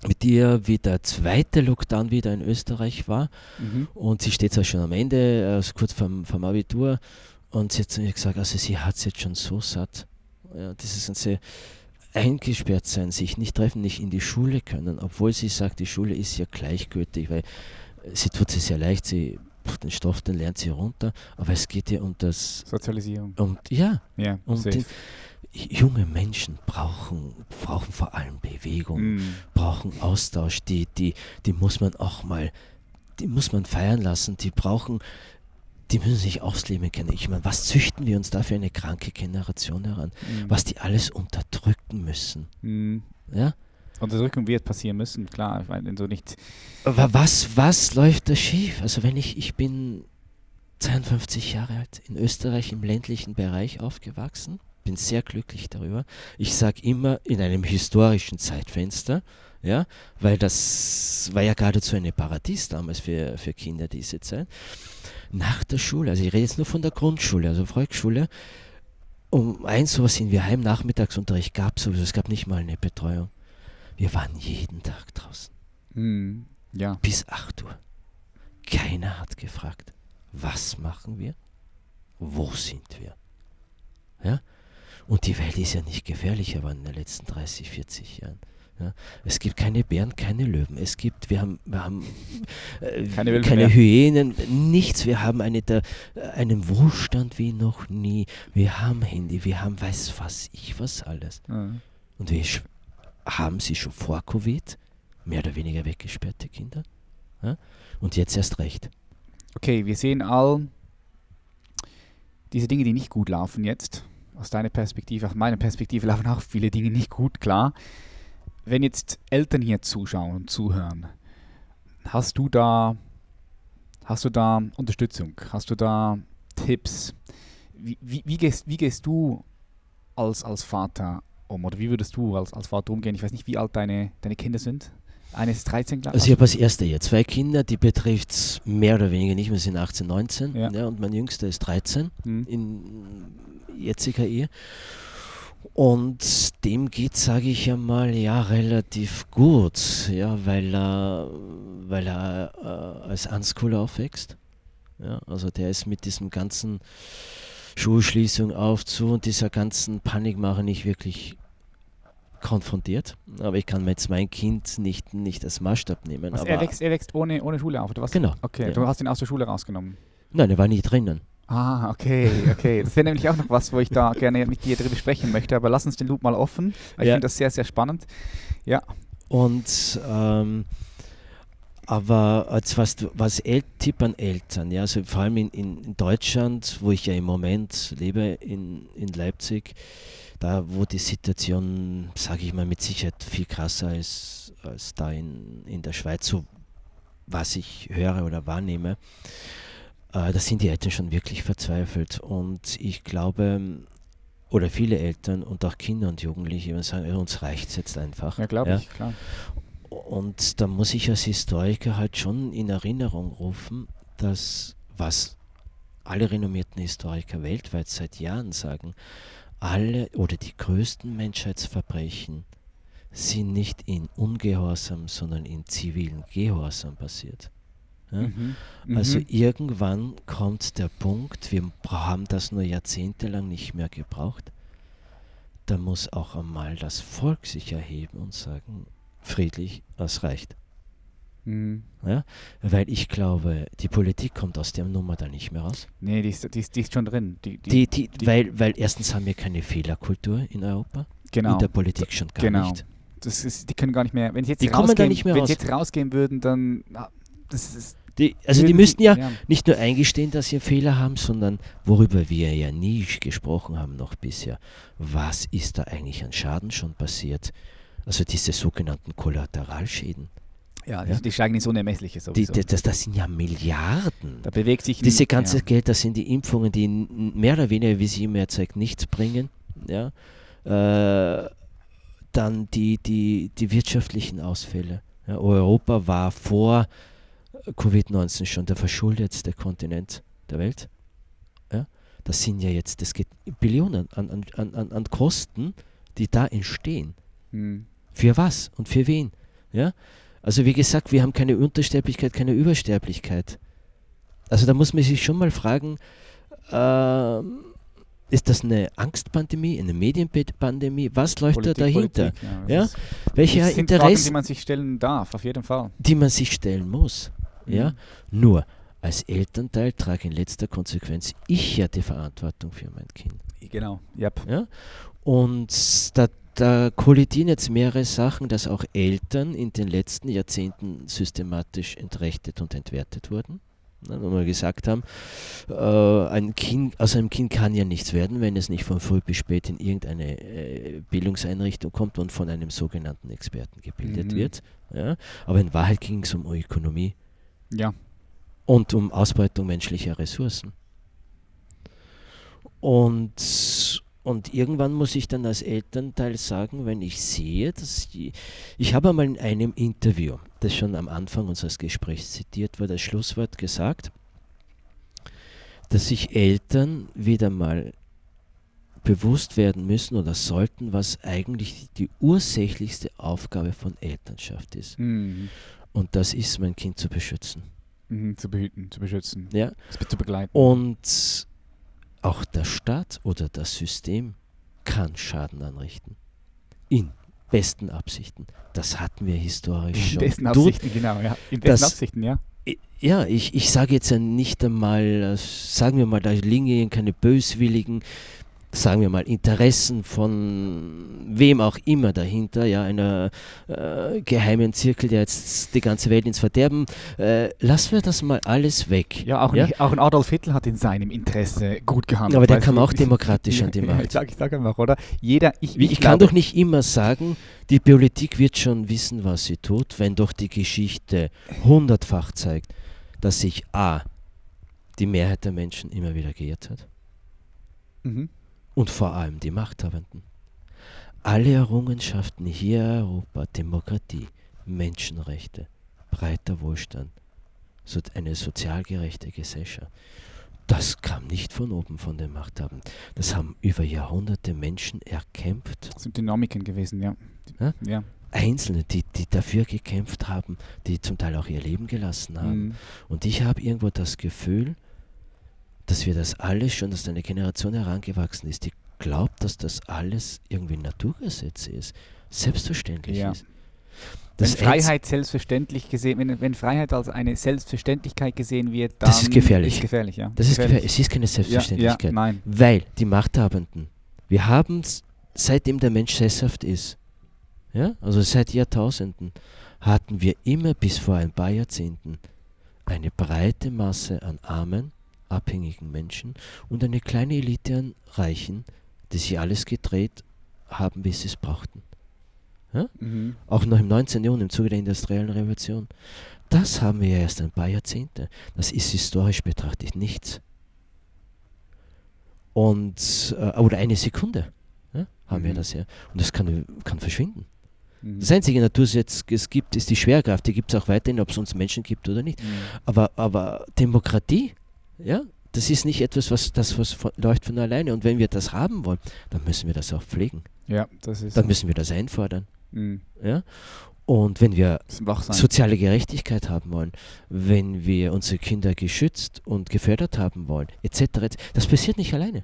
mit ihr, wie der zweite Lockdown wieder in Österreich war. Mhm. Und sie steht zwar schon am Ende, also kurz vorm, vorm Abitur. Und sie hat zu mir gesagt, also sie hat es jetzt schon so satt. Ja, das ist ein sehr eingesperrt sein, sich nicht treffen, nicht in die Schule können, obwohl sie sagt, die Schule ist ja gleichgültig, weil sie tut es sehr leicht, sie den Stoff, den lernt sie runter, aber es geht ja um das Sozialisierung. Und ja, ja und die, junge Menschen brauchen, brauchen vor allem Bewegung, mm. brauchen Austausch, die, die, die muss man auch mal, die muss man feiern lassen, die brauchen, die müssen sich ausleben können. Ich meine, was züchten wir uns da für eine kranke Generation heran, mm. was die alles unterdrücken müssen. Mm. Ja? Unterdrückung wird passieren müssen, klar, wenn so nicht. Aber was, was läuft da schief? Also wenn ich, ich bin 52 Jahre alt, in Österreich im ländlichen Bereich aufgewachsen, bin sehr glücklich darüber. Ich sage immer in einem historischen Zeitfenster, ja, weil das war ja geradezu eine Paradies damals für, für Kinder diese Zeit. Nach der Schule, also ich rede jetzt nur von der Grundschule, also Volksschule, um eins sowas sind wir heim, Nachmittagsunterricht gab es sowieso, es gab nicht mal eine Betreuung. Wir waren jeden Tag draußen. Mm, ja. Bis 8 Uhr. Keiner hat gefragt, was machen wir? Wo sind wir? Ja? Und die Welt ist ja nicht gefährlicher geworden in den letzten 30, 40 Jahren. Ja, es gibt keine Bären, keine Löwen. Es gibt, wir haben, wir haben äh, keine, keine Hyänen, nichts. Wir haben eine, der, einen Wohlstand wie noch nie. Wir haben Handy, wir haben weiß was ich was alles. Mhm. Und wir haben sie schon vor Covid mehr oder weniger weggesperrte Kinder. Ja? Und jetzt erst recht. Okay, wir sehen all diese Dinge, die nicht gut laufen jetzt aus deiner Perspektive, aus meiner Perspektive laufen auch viele Dinge nicht gut, klar. Wenn jetzt Eltern hier zuschauen und zuhören, hast du da, hast du da Unterstützung? Hast du da Tipps? Wie, wie, wie, gehst, wie gehst du als, als Vater um? Oder wie würdest du als, als Vater umgehen? Ich weiß nicht, wie alt deine, deine Kinder sind. Eines ist 13, glaube ich. Also ich habe als erste hier zwei Kinder, die betrifft es mehr oder weniger nicht, wir sind 18, 19 ja. ja und mein jüngster ist 13 mhm. in jetziger Ehe. Und dem geht, sage ich ja mal, ja, relativ gut, ja, weil er, weil er äh, als Unschooler aufwächst. Ja, also der ist mit diesem ganzen Schulschließung auf zu und dieser ganzen Panikmache nicht wirklich konfrontiert. Aber ich kann jetzt mein Kind nicht, nicht als Maßstab nehmen. Also er, wächst, er wächst ohne, ohne Schule auf, oder was? Genau. Okay, ja. du hast ihn aus der Schule rausgenommen. Nein, er war nie drinnen. Ah, okay, okay. Das wäre nämlich auch noch was, wo ich da gerne mit dir drüber sprechen möchte. Aber lass uns den Loop mal offen. Ich ja. finde das sehr, sehr spannend. Ja. Und ähm, aber als was, was El Tipp an Eltern, ja, also vor allem in, in, Deutschland, wo ich ja im Moment lebe, in, in Leipzig, da wo die Situation, sage ich mal, mit Sicherheit viel krasser ist als da in, in der Schweiz, so was ich höre oder wahrnehme äh, da sind die Eltern schon wirklich verzweifelt. Und ich glaube, oder viele Eltern und auch Kinder und Jugendliche sagen, uns reicht es jetzt einfach. Ja, glaube ja. ich, klar. Und da muss ich als Historiker halt schon in Erinnerung rufen, dass was alle renommierten Historiker weltweit seit Jahren sagen, alle oder die größten Menschheitsverbrechen sind nicht in Ungehorsam, sondern in zivilen Gehorsam passiert. Ja? Mhm. Also mhm. irgendwann kommt der Punkt, wir haben das nur jahrzehntelang nicht mehr gebraucht. Da muss auch einmal das Volk sich erheben und sagen, friedlich, das reicht. Mhm. Ja? Weil ich glaube, die Politik kommt aus der Nummer da nicht mehr raus. Nee, die ist, die ist, die ist schon drin. Die, die, die, weil, weil erstens haben wir keine Fehlerkultur in Europa. Genau. In der Politik schon gar genau. nicht. Das ist, die können gar nicht mehr, wenn sie jetzt, die rausgehen, nicht mehr wenn raus. sie jetzt rausgehen würden, dann das ist, die, also die müssten ja, ja, nicht nur eingestehen, dass sie einen Fehler haben, sondern worüber wir ja nie gesprochen haben noch bisher. Was ist da eigentlich an Schaden schon passiert? Also diese sogenannten Kollateralschäden. Ja, ja? die steigen ins Unermessliche sowieso. Die, das, das sind ja Milliarden. Da bewegt sich... Diese ganze ja. Geld, das sind die Impfungen, die mehr oder weniger, wie sie immer zeigt, nichts bringen. Ja? Äh, dann die, die, die wirtschaftlichen Ausfälle. Ja, Europa war vor Covid-19 schon der verschuldetste Kontinent der Welt. Ja? Das sind ja jetzt, das geht Billionen an, an, an, an Kosten, die da entstehen. Hm. Für was und für wen? Ja? Also wie gesagt, wir haben keine Untersterblichkeit, keine Übersterblichkeit. Also da muss man sich schon mal fragen, äh, ist das eine Angstpandemie, eine Medienpandemie? Was läuft Politik, da dahinter? Politik, ja, ja? Welche Das sind Interessen, Fragen, die man sich stellen darf, auf jeden Fall. die man sich stellen muss. Ja? Mhm. Nur als Elternteil trage in letzter Konsequenz ich ja die Verantwortung für mein Kind. Genau. Yep. Ja? Und da, da kollidieren jetzt mehrere Sachen, dass auch Eltern in den letzten Jahrzehnten systematisch entrechtet und entwertet wurden. Ne, wo wir gesagt haben, äh, ein kind, aus einem Kind kann ja nichts werden, wenn es nicht von früh bis spät in irgendeine äh, Bildungseinrichtung kommt und von einem sogenannten Experten gebildet Mhm. wird. Ja? Aber in Wahrheit ging es um Ökonomie Ja. und um Ausbeutung menschlicher Ressourcen. Und, und irgendwann muss ich dann als Elternteil sagen, wenn ich sehe, dass die, ich habe einmal in einem Interview, das schon am Anfang unseres Gesprächs zitiert wurde, das Schlusswort gesagt, dass sich Eltern wieder mal bewusst werden müssen oder sollten, was eigentlich die ursächlichste Aufgabe von Elternschaft ist. Mhm. Und das ist, mein Kind zu beschützen. Mhm. Zu behüten, zu beschützen, Ja? zu begleiten. Und auch der Staat oder das System kann Schaden anrichten. In besten Absichten. Das hatten wir historisch In schon. besten Du- Absichten, genau, ja. In besten das- Absichten, ja. Ja, ich, ich sage jetzt ja nicht einmal, äh, sagen wir mal, da liegen keine böswilligen, sagen wir mal, Interessen von wem auch immer dahinter, ja, einer äh, geheimen Zirkel, der jetzt die ganze Welt ins Verderben, äh, lassen wir das mal alles weg. Ja, auch, Ein, auch ein Adolf Hitler hat in seinem Interesse gut gehandelt. Aber der kam auch demokratisch an die Ja, Macht. ich sage sag einfach, oder? Jeder, ich, ich, ich kann doch nicht immer sagen, die Politik wird schon wissen, was sie tut, wenn doch die Geschichte hundertfach zeigt, dass sich A, die Mehrheit der Menschen immer wieder geirrt hat Mhm. Und vor allem die Machthabenden. Alle Errungenschaften hier in Europa, Demokratie, Menschenrechte, breiter Wohlstand, so eine sozial gerechte Gesellschaft, das kam nicht von oben von den Machthabenden. Das haben über Jahrhunderte Menschen erkämpft Das sind Dynamiken gewesen, ja. Ja? Ja. Einzelne, die, die dafür gekämpft haben, die zum Teil auch ihr Leben gelassen haben. Mhm. Und ich habe irgendwo das Gefühl, dass wir das alles schon, dass eine Generation herangewachsen ist, die glaubt, dass das alles irgendwie Naturgesetz ist, selbstverständlich Ja. ist. Wenn Das Einz- Freiheit selbstverständlich gesehen, wenn, wenn Freiheit als eine Selbstverständlichkeit gesehen wird, dann Das ist gefährlich. Ist gefährlich, ja. das ist gefährlich. Es ist keine Ja, Selbstverständlichkeit. ja, nein. Weil die Machthabenden, wir haben es, seitdem der Mensch sesshaft ist, ja, also seit Jahrtausenden, hatten wir immer bis vor ein paar Jahrzehnten eine breite Masse an armen, abhängigen Menschen und eine kleine Elite an Reichen, die sich alles gedreht haben, wie sie es brauchten. Mhm. Auch noch im 19. Jahrhundert, im Zuge der industriellen Revolution. Das haben wir ja erst ein paar Jahrzehnte. Das ist historisch betrachtet nichts. Und, äh, oder eine Sekunde ja, haben wir Mhm. das ja. Und das kann, kann verschwinden. Mhm. Das einzige Naturgesetz, das es gibt, ist die Schwerkraft. Die gibt es auch weiterhin, ob es uns Menschen gibt oder nicht. Mhm. Aber, aber Demokratie, ja, das ist nicht etwas, was das was von, läuft von alleine. Und wenn wir das haben wollen, dann müssen wir das auch pflegen. Ja, das ist. Dann müssen wir das einfordern. Mhm. Ja? Und wenn wir soziale Gerechtigkeit haben wollen, wenn wir unsere Kinder geschützt und gefördert haben wollen, etc., das passiert nicht alleine.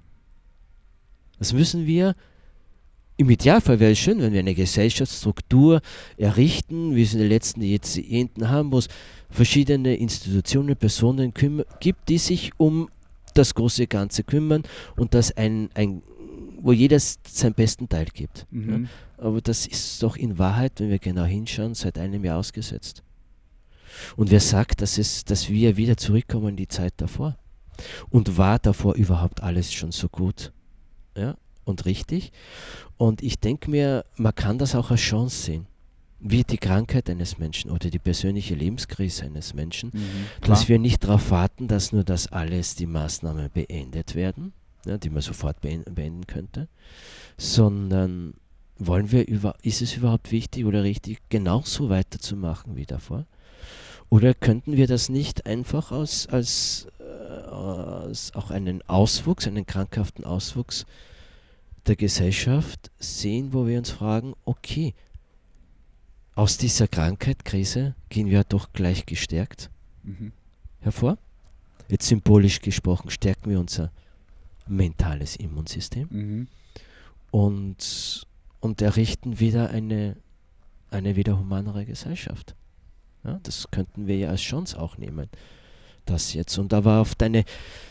Das müssen wir, im Idealfall wäre es schön, wenn wir eine Gesellschaftsstruktur errichten, wie es in den letzten Jahrzehnten haben, wo es verschiedene Institutionen, Personen gibt, die sich um das große Ganze kümmern und das ein, ein wo jeder seinen besten Teil gibt. Ja? Mhm. Aber das ist doch in Wahrheit, wenn wir genau hinschauen, seit einem Jahr ausgesetzt. Und wer sagt, dass, es, dass wir wieder zurückkommen in die Zeit davor? Und war davor überhaupt alles schon so gut ja? Und richtig? Und ich denke mir, man kann das auch als Chance sehen. Wie die Krankheit eines Menschen oder die persönliche Lebenskrise eines Menschen, Mhm. dass wir nicht darauf warten, dass nur das alles die Maßnahmen beendet werden, ja, die man sofort beenden, beenden könnte, sondern wollen wir über, ist es überhaupt wichtig oder richtig, genauso weiterzumachen wie davor? Oder könnten wir das nicht einfach aus, als, äh, als auch einen Auswuchs, einen krankhaften Auswuchs der Gesellschaft sehen, wo wir uns fragen, okay, aus dieser Krankheit, gehen wir doch gleich gestärkt mhm. hervor. Jetzt symbolisch gesprochen stärken wir unser mentales Immunsystem mhm. und, und errichten wieder eine, eine wieder humanere Gesellschaft. Ja, das könnten wir ja als Chance auch nehmen das jetzt. Und aber auf deine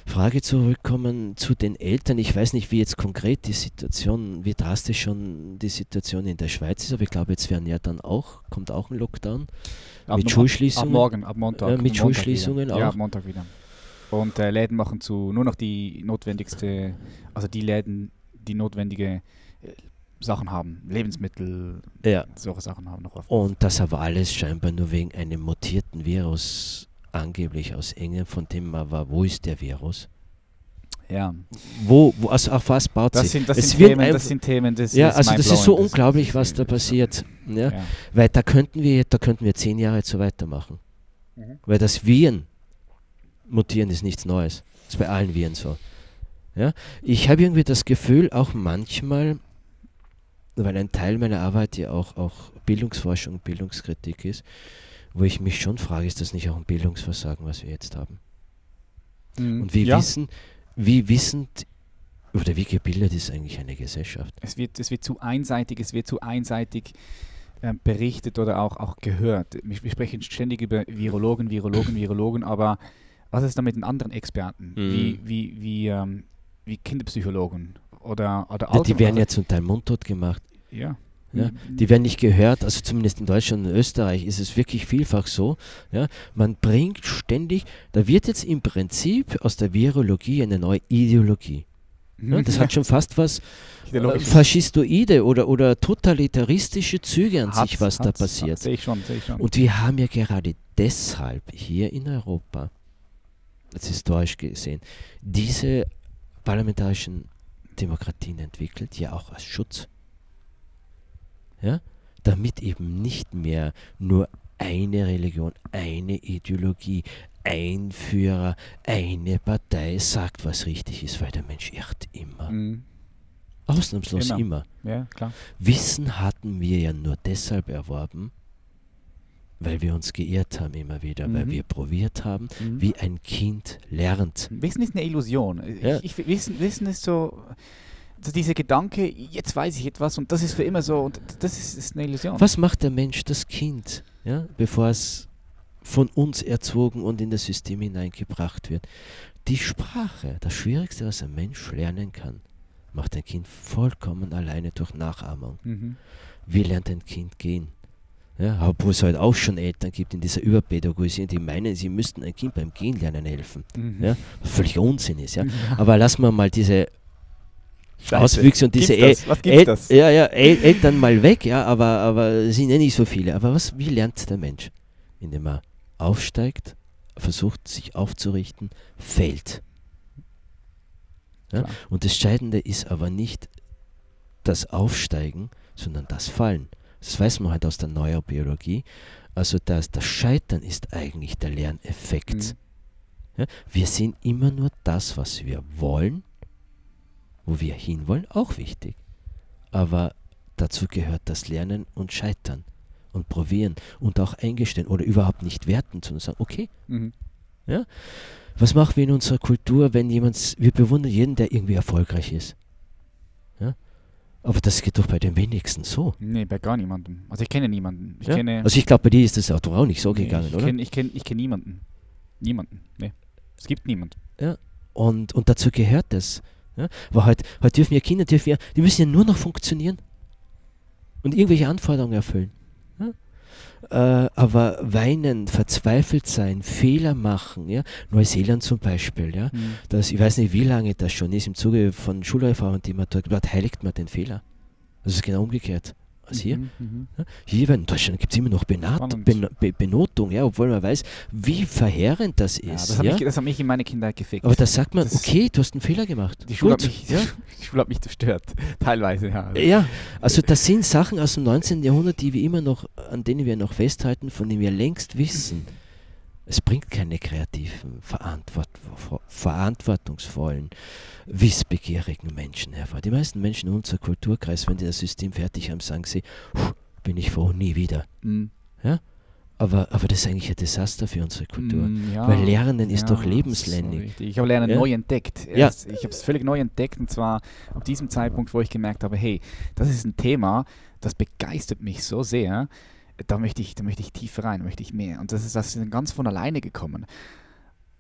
Frage zurückkommen zu den Eltern. Ich weiß nicht, wie jetzt konkret die Situation, wie drastisch schon die Situation in der Schweiz ist, aber ich glaube, jetzt werden ja dann auch, kommt auch ein Lockdown ab mit Schulschließungen. Ab morgen, ab Montag. Äh, mit Schulschließungen auch. Ja, ab Montag wieder. Und äh, Läden machen zu nur noch die notwendigste, also die Läden, die notwendige äh, Sachen haben, Lebensmittel, ja. solche Sachen haben noch. Auf. Und das aber alles scheinbar nur wegen einem mutierten Virus angeblich aus England, von dem man war, wo ist der Virus? Ja. Wo, wo also auf was baut das Sind, das, sind Themen, das sind Themen, das Ja, also das ist so unglaublich, was da passiert. Ja? ja? Weil da könnten wir, da könnten wir zehn Jahre so weitermachen. Mhm. Weil das Viren mutieren ist nichts Neues. Das ist bei allen Viren so. Ja? Ich habe irgendwie das Gefühl, auch manchmal, weil ein Teil meiner Arbeit ja auch, auch Bildungsforschung, Bildungskritik ist, wo ich mich schon frage, ist das nicht auch ein Bildungsversagen, was wir jetzt haben? Mhm. Und wie ja. wissen, wie wissend oder wie gebildet ist eigentlich eine Gesellschaft? Es wird, es wird zu einseitig, es wird zu einseitig äh, berichtet oder auch, auch gehört. Wir, wir, sprechen ständig über Virologen, Virologen, Virologen, aber was ist da mit den anderen Experten, mhm. wie, wie, wie, ähm, wie Kinderpsychologen oder, oder ja, Die werden ja zum Teil mundtot gemacht. Ja. Ja, die werden nicht gehört, also zumindest in Deutschland und Österreich ist es wirklich vielfach so. Ja, man bringt ständig, da wird jetzt im Prinzip aus der Virologie eine neue Ideologie. Ja, das hat schon fast was äh, faschistoide oder, oder totalitaristische Züge an hat's, sich, was da passiert. Sehe ich schon, sehe ich schon. Und wir haben ja gerade deshalb hier in Europa, das historisch gesehen, diese parlamentarischen Demokratien entwickelt, ja auch als Schutz ja, damit eben nicht mehr nur eine Religion, eine Ideologie, ein Führer, eine Partei sagt, was richtig ist, weil der Mensch irrt immer. Mhm. Ausnahmslos immer. immer. Ja, Wissen hatten wir ja nur deshalb erworben, weil wir uns geirrt haben immer wieder, mhm. weil wir probiert haben, mhm. wie ein Kind lernt. Wissen ist eine Illusion. Ja. Ich, ich, Wissen, Wissen ist so, dieser Gedanke, jetzt weiß ich etwas und das ist für immer so und das ist, ist eine Illusion. Was macht der Mensch, das Kind, ja, bevor es von uns erzogen und in das System hineingebracht wird? Die Sprache, das Schwierigste, was ein Mensch lernen kann, macht ein Kind vollkommen alleine durch Nachahmung. Mhm. Wie lernt ein Kind gehen? Ja, obwohl es halt auch schon Eltern gibt in dieser Überpädagogisierung, die meinen, sie müssten ein Kind beim Gehen lernen helfen. Mhm. Ja, völlig Unsinn ist. Ja. Aber lassen wir mal diese Scheiße. Auswüchse und diese El was gibt's El das? Ja, ja, El Eltern mal weg, ja, aber, aber sind ja nicht so viele. Aber was, wie lernt der Mensch? Indem er aufsteigt, versucht sich aufzurichten, fällt. Ja? Und das Scheidende ist aber nicht das Aufsteigen, sondern das Fallen. Das weiß man halt aus der Neurobiologie. Also das, das Scheitern ist eigentlich der Lerneffekt. Mhm. Ja? Wir sind immer nur das, was wir wollen wo wir hinwollen, auch wichtig. Aber dazu gehört das Lernen und Scheitern und probieren und auch eingestehen oder überhaupt nicht werten, sondern sagen, okay. Mhm. Ja? Was machen wir in unserer Kultur, wenn jemand, wir bewundern jeden, der irgendwie erfolgreich ist. Ja? Aber das geht doch bei den wenigsten so. Nee, bei gar niemandem. Also ich kenne niemanden. Ich ja? kenne also ich glaube, bei dir ist das auch nicht so nee, gegangen, ich oder? Kenn, ich kenne ich kenn niemanden. Niemanden. Nee. Es gibt niemanden. Ja. Und, und dazu gehört es, ja? Aber heute, heute dürfen ja Kinder, dürfen ja, die müssen ja nur noch funktionieren und irgendwelche Anforderungen erfüllen. Ja? Äh, aber weinen, verzweifelt sein, Fehler machen, ja? Neuseeland zum Beispiel, ja? Mhm. Das, ich weiß nicht, wie lange das schon ist, im Zuge von Schulreformen, die man dort, dort heiligt man den Fehler. Das ist genau umgekehrt als hier. Mhm, mhm. hier in Deutschland gibt es immer noch Benat, ben, Be Benotung, ja, obwohl man weiß, wie verheerend das ist. Ja, das, hat ja? mich, das hat mich in meine Kindheit gefickt. Aber da sagt man, das okay, du hast einen Fehler gemacht. Die Schule, hat mich, ja? die Schule hat mich zerstört, teilweise, ja. Ja, also das sind Sachen aus dem 19. Jahrhundert, die wir immer noch, an denen wir noch festhalten, von denen wir längst wissen. Es bringt keine kreativen, verantwort verantwortungsvollen, wissbegierigen Menschen hervor. Die meisten Menschen in unserem Kulturkreis, wenn die das System fertig haben, sagen sie, bin ich froh, nie wieder. Mhm. Ja? Aber, aber das ist eigentlich ein Desaster für unsere Kultur. Mm, ja, Weil Lernen ist ja, doch lebensländlich. so ich habe Lernen Ja. neu entdeckt. Ja. Ich habe es völlig neu entdeckt und zwar ab diesem Zeitpunkt, wo ich gemerkt habe, hey, das ist ein Thema, das begeistert mich so sehr. Da möchte ich, da möchte ich tiefer rein, möchte ich mehr. Und das ist, das ist ganz von alleine gekommen.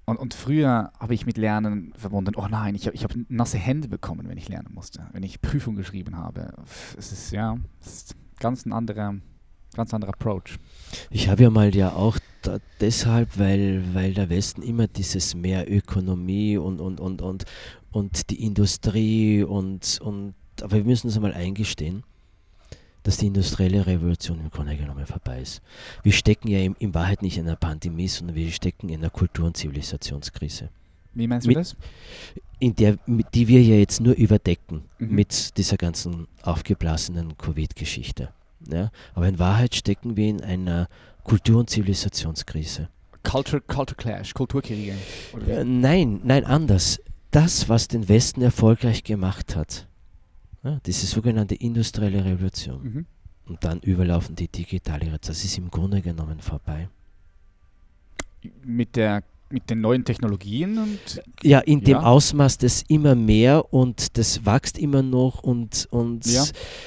Und, und früher habe ich mit Lernen verbunden, oh nein, ich habe ich hab nasse Hände bekommen, wenn ich lernen musste, wenn ich Prüfung geschrieben habe. Es ist ja es ist ganz ein anderer, ganz anderer Approach. Ich habe ja mal ja auch da, deshalb, weil, weil der Westen immer dieses mehr Ökonomie und, und, und, und, und die Industrie und, und aber wir müssen uns einmal eingestehen, dass die industrielle Revolution im Grunde genommen vorbei ist. Wir stecken ja in, in Wahrheit nicht in einer Pandemie, sondern wir stecken in einer Kultur- und Zivilisationskrise, Wie meinst du Mit- das? in der, mit- die wir ja jetzt nur überdecken Mhm. mit dieser ganzen aufgeblasenen Covid-Geschichte. Ja? Aber in Wahrheit stecken wir in einer Kultur- und Zivilisationskrise. Culture, Culture Clash, Kulturkriege. Äh, nein, nein, anders. Das, was den Westen erfolgreich gemacht hat, ja, diese sogenannte industrielle Revolution, Mhm. und dann überlaufen die digitale Revolution, das ist im Grunde genommen vorbei. Mit, der, mit den neuen Technologien und Ja, in dem Ja. Ausmaß das immer mehr und das wächst immer noch und, und Ja.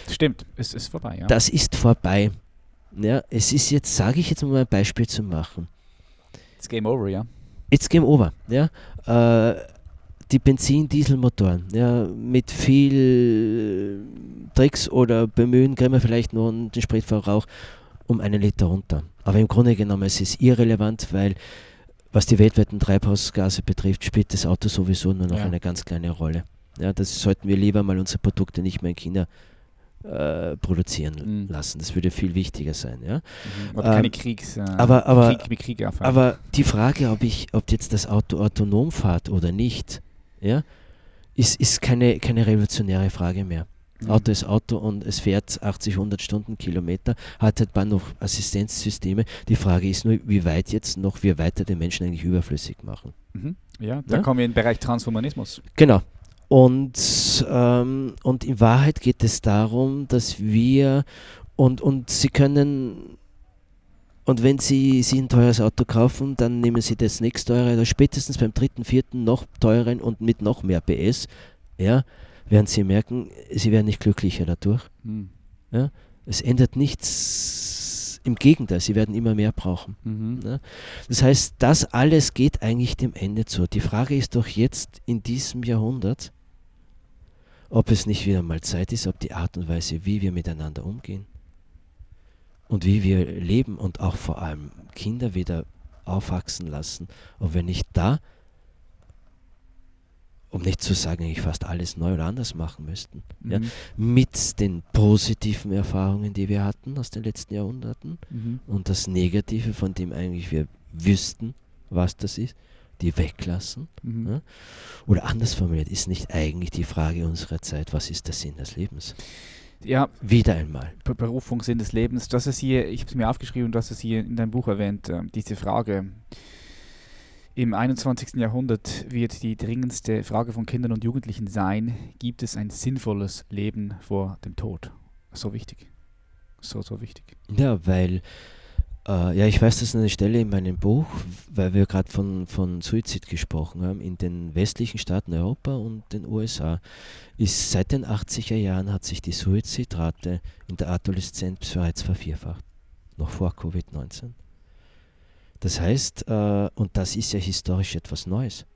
stimmt, es ist vorbei, ja. das ist vorbei. Ja, es ist jetzt, sage ich jetzt mal ein Beispiel zu machen. It's Game Over, ja. It's Game Over. Ja? Äh, die Benzin-Dieselmotoren, ja, mit viel Tricks oder Bemühen kriegen wir vielleicht noch den Spritverbrauch um einen Liter runter. Aber im Grunde genommen es ist irrelevant, weil was die weltweiten Treibhausgase betrifft, spielt das Auto sowieso nur noch Ja. eine ganz kleine Rolle. Ja, das sollten wir lieber mal unsere Produkte nicht mehr in China äh, produzieren Mhm. lassen. Das würde viel wichtiger sein. Ja? Oder keine Ähm, Kriegs... Äh, aber- aber- Krieg, Krieg. Aber die Frage, ob ich, ob jetzt das Auto autonom fährt oder nicht, ja, ist, ist keine, keine revolutionäre Frage mehr. Mhm. Auto ist Auto und es fährt 80, 100 Stundenkilometer, hat halt dann noch Assistenzsysteme. Die Frage ist nur, wie weit jetzt noch wir weiter den Menschen eigentlich überflüssig machen. Mhm. Ja, da Ja? kommen wir in den Bereich Transhumanismus. Genau. Und, ähm, und in Wahrheit geht es darum, dass wir und, und Sie können und wenn Sie sich ein teures Auto kaufen, dann nehmen Sie das nächste teure oder spätestens beim dritten, vierten noch teuren und mit noch mehr PS, ja, werden Sie merken, Sie werden nicht glücklicher dadurch. Mhm. Es ändert nichts, im Gegenteil, Sie werden immer mehr brauchen. Mhm. Ne? Das heißt, das alles geht eigentlich dem Ende zu. Die Frage ist doch jetzt in diesem Jahrhundert, ob es nicht wieder mal Zeit ist, ob die Art und Weise, wie wir miteinander umgehen und wie wir leben und auch vor allem Kinder wieder aufwachsen lassen, ob wir nicht da, um nicht zu sagen, eigentlich fast alles neu oder anders machen müssten. Ja? Mhm. Mit den positiven Erfahrungen, die wir hatten aus den letzten Jahrhunderten Mhm. und das Negative, von dem eigentlich wir wüssten, was das ist, die weglassen? Mhm. Ja? Oder anders formuliert, ist nicht eigentlich die Frage unserer Zeit, was ist der Sinn des Lebens? Ja, Wieder einmal. Be- Berufung, Sinn des Lebens. Das ist hier, ich habe es mir aufgeschrieben, du hast es hier in deinem Buch erwähnt, äh, diese Frage. Im 21. Jahrhundert wird die dringendste Frage von Kindern und Jugendlichen sein, gibt es ein sinnvolles Leben vor dem Tod? So wichtig. So, so wichtig. Ja, weil, äh, ja, ich weiß das an einer Stelle in meinem Buch, weil wir gerade von, von Suizid gesprochen haben. In den westlichen Staaten Europa und den USA ist seit den 80er Jahren hat sich die Suizidrate in der Adoleszenz bereits vervierfacht. Noch vor Covid-19. Das heißt, äh, und das ist ja historisch etwas Neues.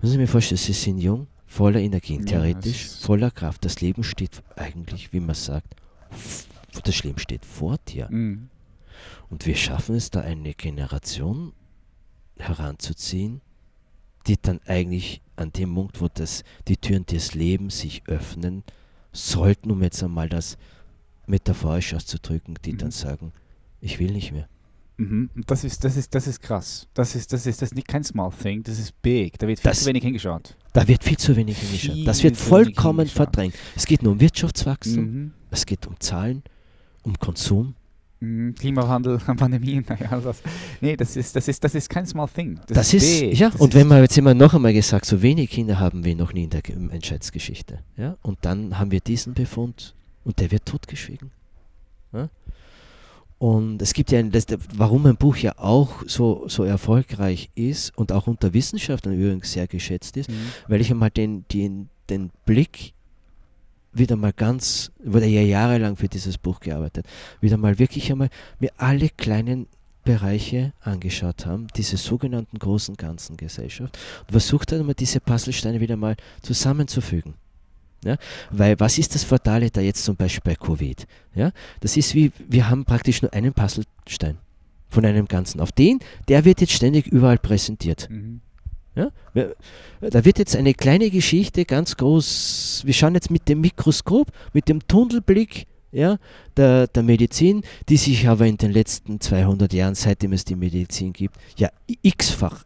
Müssen Sie mir vorstellen, Sie sind jung, voller Energie, Ja, theoretisch, voller Kraft. Das Leben steht eigentlich, wie man sagt, das Leben steht vor dir. Mhm. Und wir schaffen es da eine Generation heranzuziehen, die dann eigentlich an dem Punkt, wo das, die Türen des Lebens sich öffnen sollten, um jetzt einmal das metaphorisch auszudrücken, die Mhm. dann sagen, ich will nicht mehr. Mhm. Das ist, das ist, das ist krass. Das ist, das ist, das ist nicht kein small thing, das ist big. Da wird viel Das- zu wenig hingeschaut. Da wird viel zu wenig hingeschaut. Das Viel wird zu wenig vollkommen verdrängt. Es geht nur um Wirtschaftswachstum, Mhm. es geht um Zahlen, um Konsum. Mhm. Klimawandel, Pandemien, naja, das, nee, das ist, das ist, das ist kein small thing. Das, ist, big. ja, Das und ist- wenn man jetzt immer noch einmal gesagt, so wenig Kinder haben wir noch nie in der Ge- Menschheitsgeschichte. Ja? Und dann haben wir diesen Befund und der wird totgeschwiegen. Ja? Und es gibt ja, ein, das, warum ein Buch ja auch so, so erfolgreich ist und auch unter Wissenschaftlern übrigens sehr geschätzt ist, mhm. weil ich einmal den, den, den Blick wieder mal ganz, wurde ja jahrelang für dieses Buch gearbeitet, wieder mal wirklich einmal mir alle kleinen Bereiche angeschaut haben, diese sogenannten großen ganzen Gesellschaft und versucht dann mal diese Puzzlesteine wieder mal zusammenzufügen. Ja? Weil was ist das Fatale da jetzt zum Beispiel bei Covid? Ja? Das ist wie, wir haben praktisch nur einen Puzzlestein von einem Ganzen. Auf den, der wird jetzt ständig überall präsentiert. Mhm. Ja? Da wird jetzt eine kleine Geschichte ganz groß, wir schauen jetzt mit dem Mikroskop, mit dem Tunnelblick ja, der, der Medizin, die sich aber in den letzten 200 Jahren, seitdem es die Medizin gibt, ja x-fach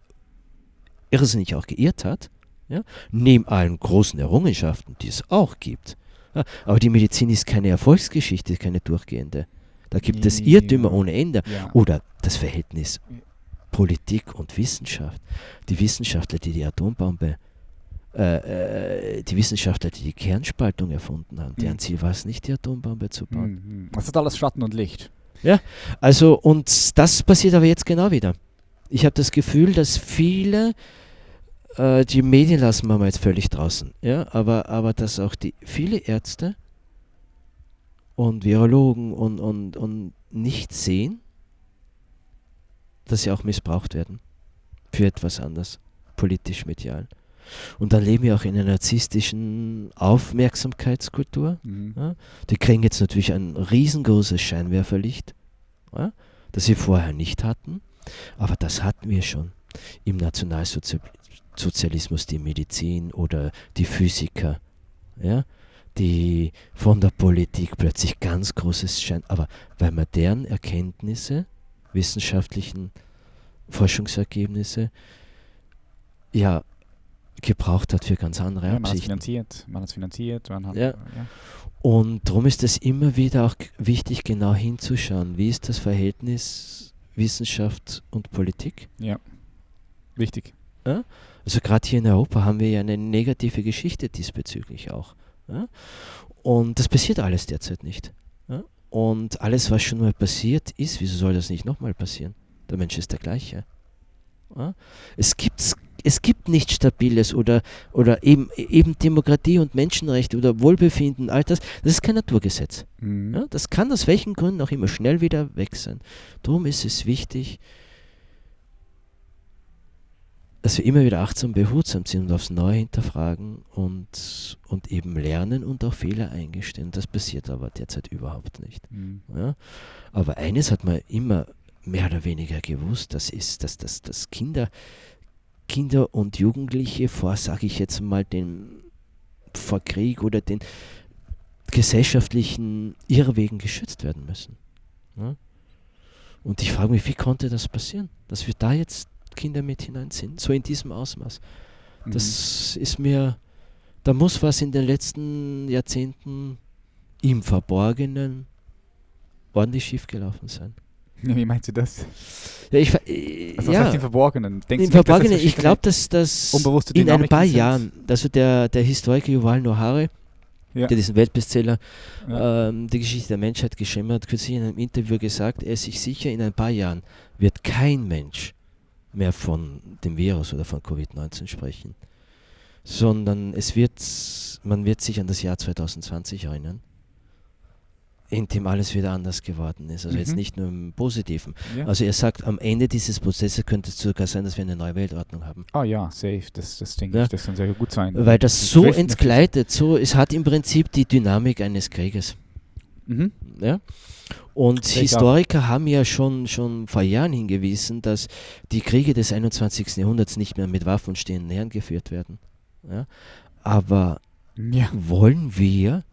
irrsinnig auch geirrt hat, ja, neben allen großen Errungenschaften, die es auch gibt. Ja, aber die Medizin ist keine Erfolgsgeschichte, keine durchgehende. Da gibt es Irrtümer ohne Ende. Oder das Verhältnis Politik und Wissenschaft. Die Wissenschaftler, die die Atombombe, äh, äh, die Wissenschaftler, die die Kernspaltung erfunden haben, deren mhm. Ziel war es nicht, die Atombombe zu bauen. Mhm. Das hat alles Schatten und Licht. Ja, also und das passiert aber jetzt genau wieder. Ich habe das Gefühl, dass viele, äh, die Medien lassen wir mal jetzt völlig draußen, ja, aber, aber dass auch die viele Ärzte und Virologen und, und, und nicht sehen, dass sie auch missbraucht werden für etwas anderes, politisch, medial. Und dann leben wir auch in einer narzisstischen Aufmerksamkeitskultur. Mhm. Ja. Die kriegen jetzt natürlich ein riesengroßes Scheinwerferlicht, ja, das sie vorher nicht hatten. Aber das hatten wir schon im Nationalsozialismus, die Medizin oder die Physiker, ja, die von der Politik plötzlich ganz großes Schein, aber weil man deren Erkenntnisse wissenschaftlichen Forschungsergebnisse ja gebraucht hat für ganz andere ja, Absichten. Man hat finanziert, man hat finanziert. Man hat, ja. ja. Und darum ist es immer wieder auch wichtig, genau hinzuschauen, wie ist das Verhältnis Wissenschaft und Politik? Ja, wichtig. Ja? Also gerade hier in Europa haben wir ja eine negative Geschichte diesbezüglich auch. Und das passiert alles derzeit nicht. Und alles, was schon mal passiert ist, wieso soll das nicht nochmal passieren? Der Mensch ist der gleiche. Ja? Es, gibt, es gibt nichts Stabiles oder, oder eben, eben Demokratie und Menschenrechte oder Wohlbefinden, all das. Das ist kein Naturgesetz. Mhm. Ja? Das kann aus welchen Gründen auch immer schnell wieder weg sein. Darum ist es wichtig, dass wir immer wieder achtsam behutsam sind und aufs Neue hinterfragen und, und eben lernen und auch Fehler eingestehen. Das passiert aber derzeit überhaupt nicht. Mhm. Ja? Aber eines hat man immer mehr oder weniger gewusst, das ist, dass, dass, dass Kinder, Kinder und Jugendliche vor, sage ich jetzt mal, den vor Krieg oder den gesellschaftlichen Irrwegen geschützt werden müssen. Ja? Und ich frage mich, wie konnte das passieren, dass wir da jetzt Kinder mit hineinziehen, so in diesem Ausmaß. Das mhm. ist mir, da muss was in den letzten Jahrzehnten im Verborgenen ordentlich schiefgelaufen sein. Wie meinst du das? Ja, ich, äh, also was ja, heißt im Verborgenen? Denkst Im Verborgenen, ich glaube, dass das in ein paar sind? Jahren, also der, der Historiker Yuval Nohare, ja. der diesen Weltbestseller ja. ähm, Die Geschichte der Menschheit geschrieben hat, kürzlich in einem Interview gesagt, er ist sich sicher, in ein paar Jahren wird kein Mensch mehr von dem Virus oder von Covid-19 sprechen, sondern es wird, man wird sich an das Jahr 2020 erinnern, in dem alles wieder anders geworden ist. Also mhm. jetzt nicht nur im Positiven. Ja. Also er sagt, am Ende dieses Prozesses könnte es sogar sein, dass wir eine neue Weltordnung haben. Ah ja, safe, das, das denke ja. ich, das kann sehr gut sein. Weil das, das so entgleitet, so, es hat im Prinzip die Dynamik eines Krieges. Mhm. Ja? Und Sehr Historiker klar. haben ja schon, schon vor Jahren hingewiesen, dass die Kriege des 21. Jahrhunderts nicht mehr mit Waffen stehenden Herren geführt werden. Ja? Aber ja. wollen wir,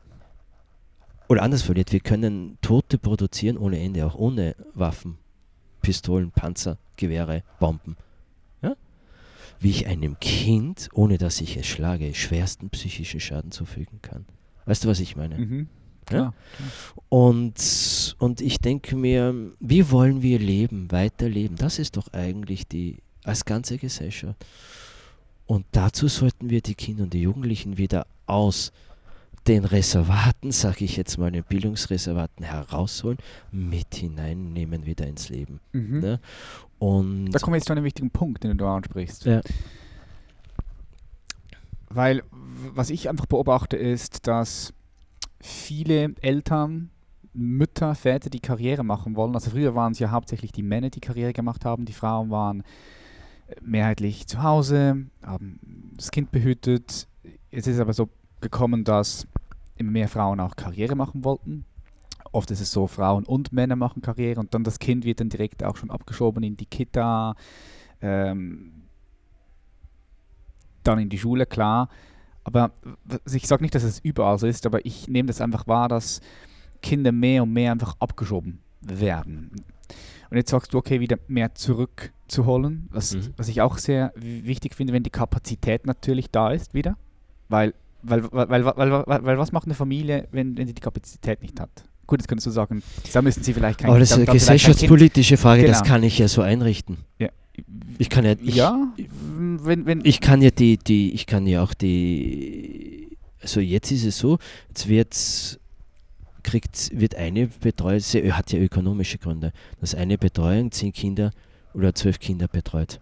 oder anders formuliert, wir können Tote produzieren ohne Ende, auch ohne Waffen, Pistolen, Panzer, Gewehre, Bomben. Ja? Wie ich einem Kind, ohne dass ich es schlage, schwersten psychischen Schaden zufügen kann. Weißt du, was ich meine? Mhm. Ja? Und, und ich denke mir, wie wollen wir leben, weiterleben? Das ist doch eigentlich die, als ganze Gesellschaft. Und dazu sollten wir die Kinder und die Jugendlichen wieder aus den Reservaten, sage ich jetzt mal, den Bildungsreservaten herausholen, mit hineinnehmen wieder ins Leben. Mhm. Ne? Und Da kommen wir jetzt zu einem wichtigen Punkt, den du ansprichst. ja, Weil was ich einfach beobachte, ist, dass viele Eltern, Mütter, Väter, die Karriere machen wollen, also früher waren es ja hauptsächlich die Männer, die Karriere gemacht haben, die Frauen waren äh, mehrheitlich zu Hause, haben das Kind behütet. Jetzt ist es aber so gekommen, dass immer mehr Frauen auch Karriere machen wollten. Oft ist es so, Frauen und Männer machen Karriere und dann das Kind wird dann direkt auch schon abgeschoben in die Kita. Ähm, dann in die Schule, klar. Aber ich sage nicht, dass es überall so ist, aber ich nehme das einfach wahr, dass Kinder mehr und mehr einfach abgeschoben werden. Und jetzt sagst du, okay, wieder mehr zurückzuholen, was, Mhm. was ich auch sehr wichtig finde, wenn die Kapazität natürlich da ist wieder. Weil, weil, weil, weil, weil, weil, weil was macht eine Familie, wenn, wenn sie die Kapazität nicht hat? Gut, jetzt könntest du sagen, da müssen sie vielleicht kein aber das ist eine gesellschaftspolitische Frage, das Genau. kann ich ja so einrichten. Ja. Ich kann ja, ich, ja, wenn, wenn, ich kann ja die, die, ich kann ja auch die, also jetzt ist es so, jetzt wird's, kriegt, wird eine Betreuung, sie hat ja ökonomische Gründe, dass eine Betreuung zehn Kinder oder zwölf Kinder betreut.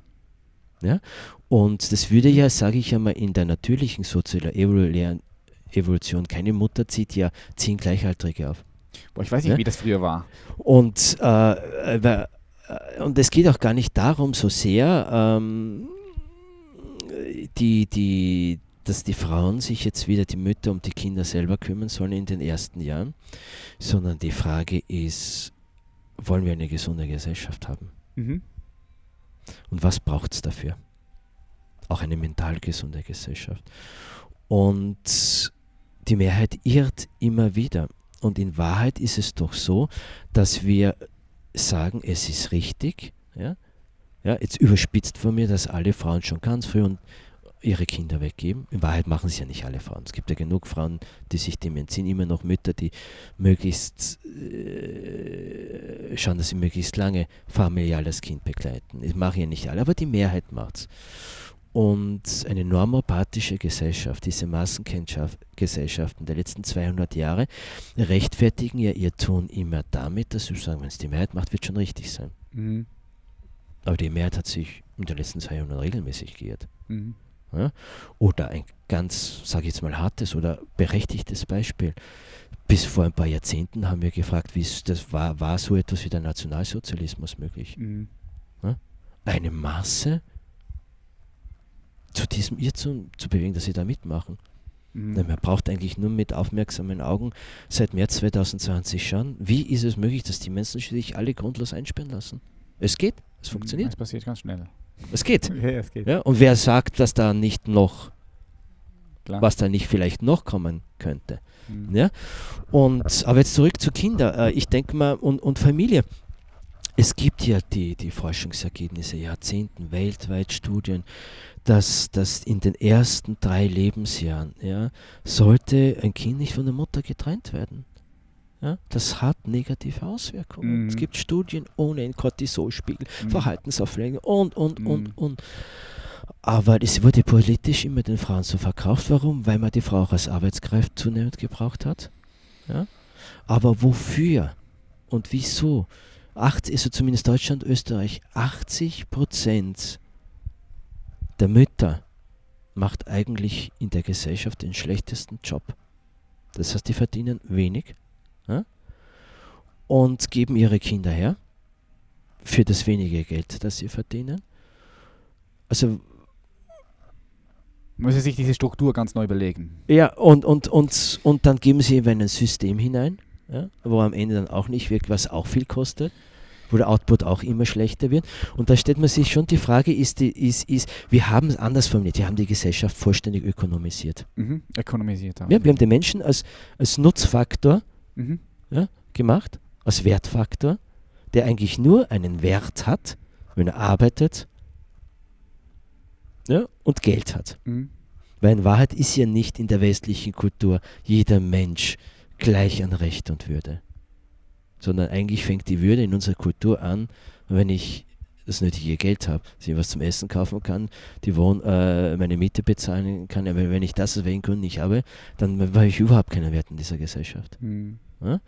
Ja? Und das würde ja, sage ich einmal, in der natürlichen sozialen Evolution, keine Mutter zieht ja zehn Gleichaltrige auf. boah, ich weiß nicht, Ja? wie das früher war. Und, äh, äh, und es geht auch gar nicht darum so sehr, ähm, die, die, dass die Frauen sich jetzt wieder die Mütter um die Kinder selber kümmern sollen in den ersten Jahren, sondern die Frage ist, wollen wir eine gesunde Gesellschaft haben? Mhm. Und was braucht es dafür? Auch eine mental gesunde Gesellschaft. Und die Mehrheit irrt immer wieder. Und in Wahrheit ist es doch so, dass wir sagen, es ist richtig. Ja? Ja, jetzt überspitzt von mir, dass alle Frauen schon ganz früh und ihre Kinder weggeben. In Wahrheit machen es ja nicht alle Frauen. Es gibt ja genug Frauen, die sich dem entziehen. Immer noch Mütter, die möglichst äh, schauen, dass sie möglichst lange familial das Kind begleiten. Das machen ja nicht alle, aber die Mehrheit macht es. Und eine normopathische Gesellschaft, diese Massengesellschaften der letzten 200 Jahre, rechtfertigen ja ihr Tun immer damit, dass sie sagen, wenn es die Mehrheit macht, wird schon richtig sein. Mhm. Aber die Mehrheit hat sich in den letzten 200 Jahren regelmäßig geirrt. Mhm. Oder ein ganz, sage ich jetzt mal, hartes oder berechtigtes Beispiel. Bis vor ein paar Jahrzehnten haben wir gefragt, wie das war, war so etwas wie der Nationalsozialismus möglich? Mhm. Eine Masse zu diesem Irrtum zu bewegen, dass sie da mitmachen. Mhm. Man braucht eigentlich nur mit aufmerksamen Augen seit März 2020 schauen, wie ist es möglich, dass die Menschen sich alle grundlos einsperren lassen? Es geht, es funktioniert, Es passiert ganz schnell. es geht. Ja, es geht. Ja, und wer sagt, dass da nicht noch, Klar. was da nicht vielleicht noch kommen könnte? Mhm. Ja? Und, aber jetzt zurück zu Kindern. Äh, ich denke mal, und, und Familie. Es gibt ja die, die Forschungsergebnisse, Jahrzehnten, weltweit Studien, dass, dass in den ersten drei Lebensjahren ja, sollte ein Kind nicht von der Mutter getrennt werden. Ja, das hat negative Auswirkungen. Mhm. Es gibt Studien ohne einen Cortisolspiegel, Mhm. Verhaltensauflegen und, und, Mhm. und, und. Aber es wurde politisch immer den Frauen so verkauft. Warum? Weil man die Frau auch als Arbeitskraft zunehmend gebraucht hat. Ja? Aber wofür und wieso? 80, also zumindest Deutschland, Österreich, 80 Prozent der Mütter macht eigentlich in der Gesellschaft den schlechtesten Job. Das heißt, die verdienen wenig ja? und geben ihre Kinder her für das wenige Geld, das sie verdienen. Also muss sich diese Struktur ganz neu überlegen. Ja, und, und, und, und dann geben sie eben ein System hinein, ja, wo am Ende dann auch nicht wirkt, was auch viel kostet, wo der Output auch immer schlechter wird. Und da stellt man sich schon die Frage, ist, die, ist, ist wir haben es anders formuliert, wir haben die Gesellschaft vollständig ökonomisiert. Mhm. Ökonomisiert haben. Ja, wir haben den Menschen als, als Nutzfaktor Mhm. gemacht, als Wertfaktor, der eigentlich nur einen Wert hat, wenn er arbeitet ja, und Geld hat. Mhm. Weil in Wahrheit ist ja nicht in der westlichen Kultur jeder Mensch gleich an Recht und Würde. Sondern eigentlich fängt die Würde in unserer Kultur an, wenn ich das nötige Geld habe, dass ich was zum Essen kaufen kann, die Wohn äh, meine Miete bezahlen kann. Aber wenn ich das aus welchen Gründen nicht habe, dann war ich überhaupt keiner Wert in dieser Gesellschaft. Mhm. Ja?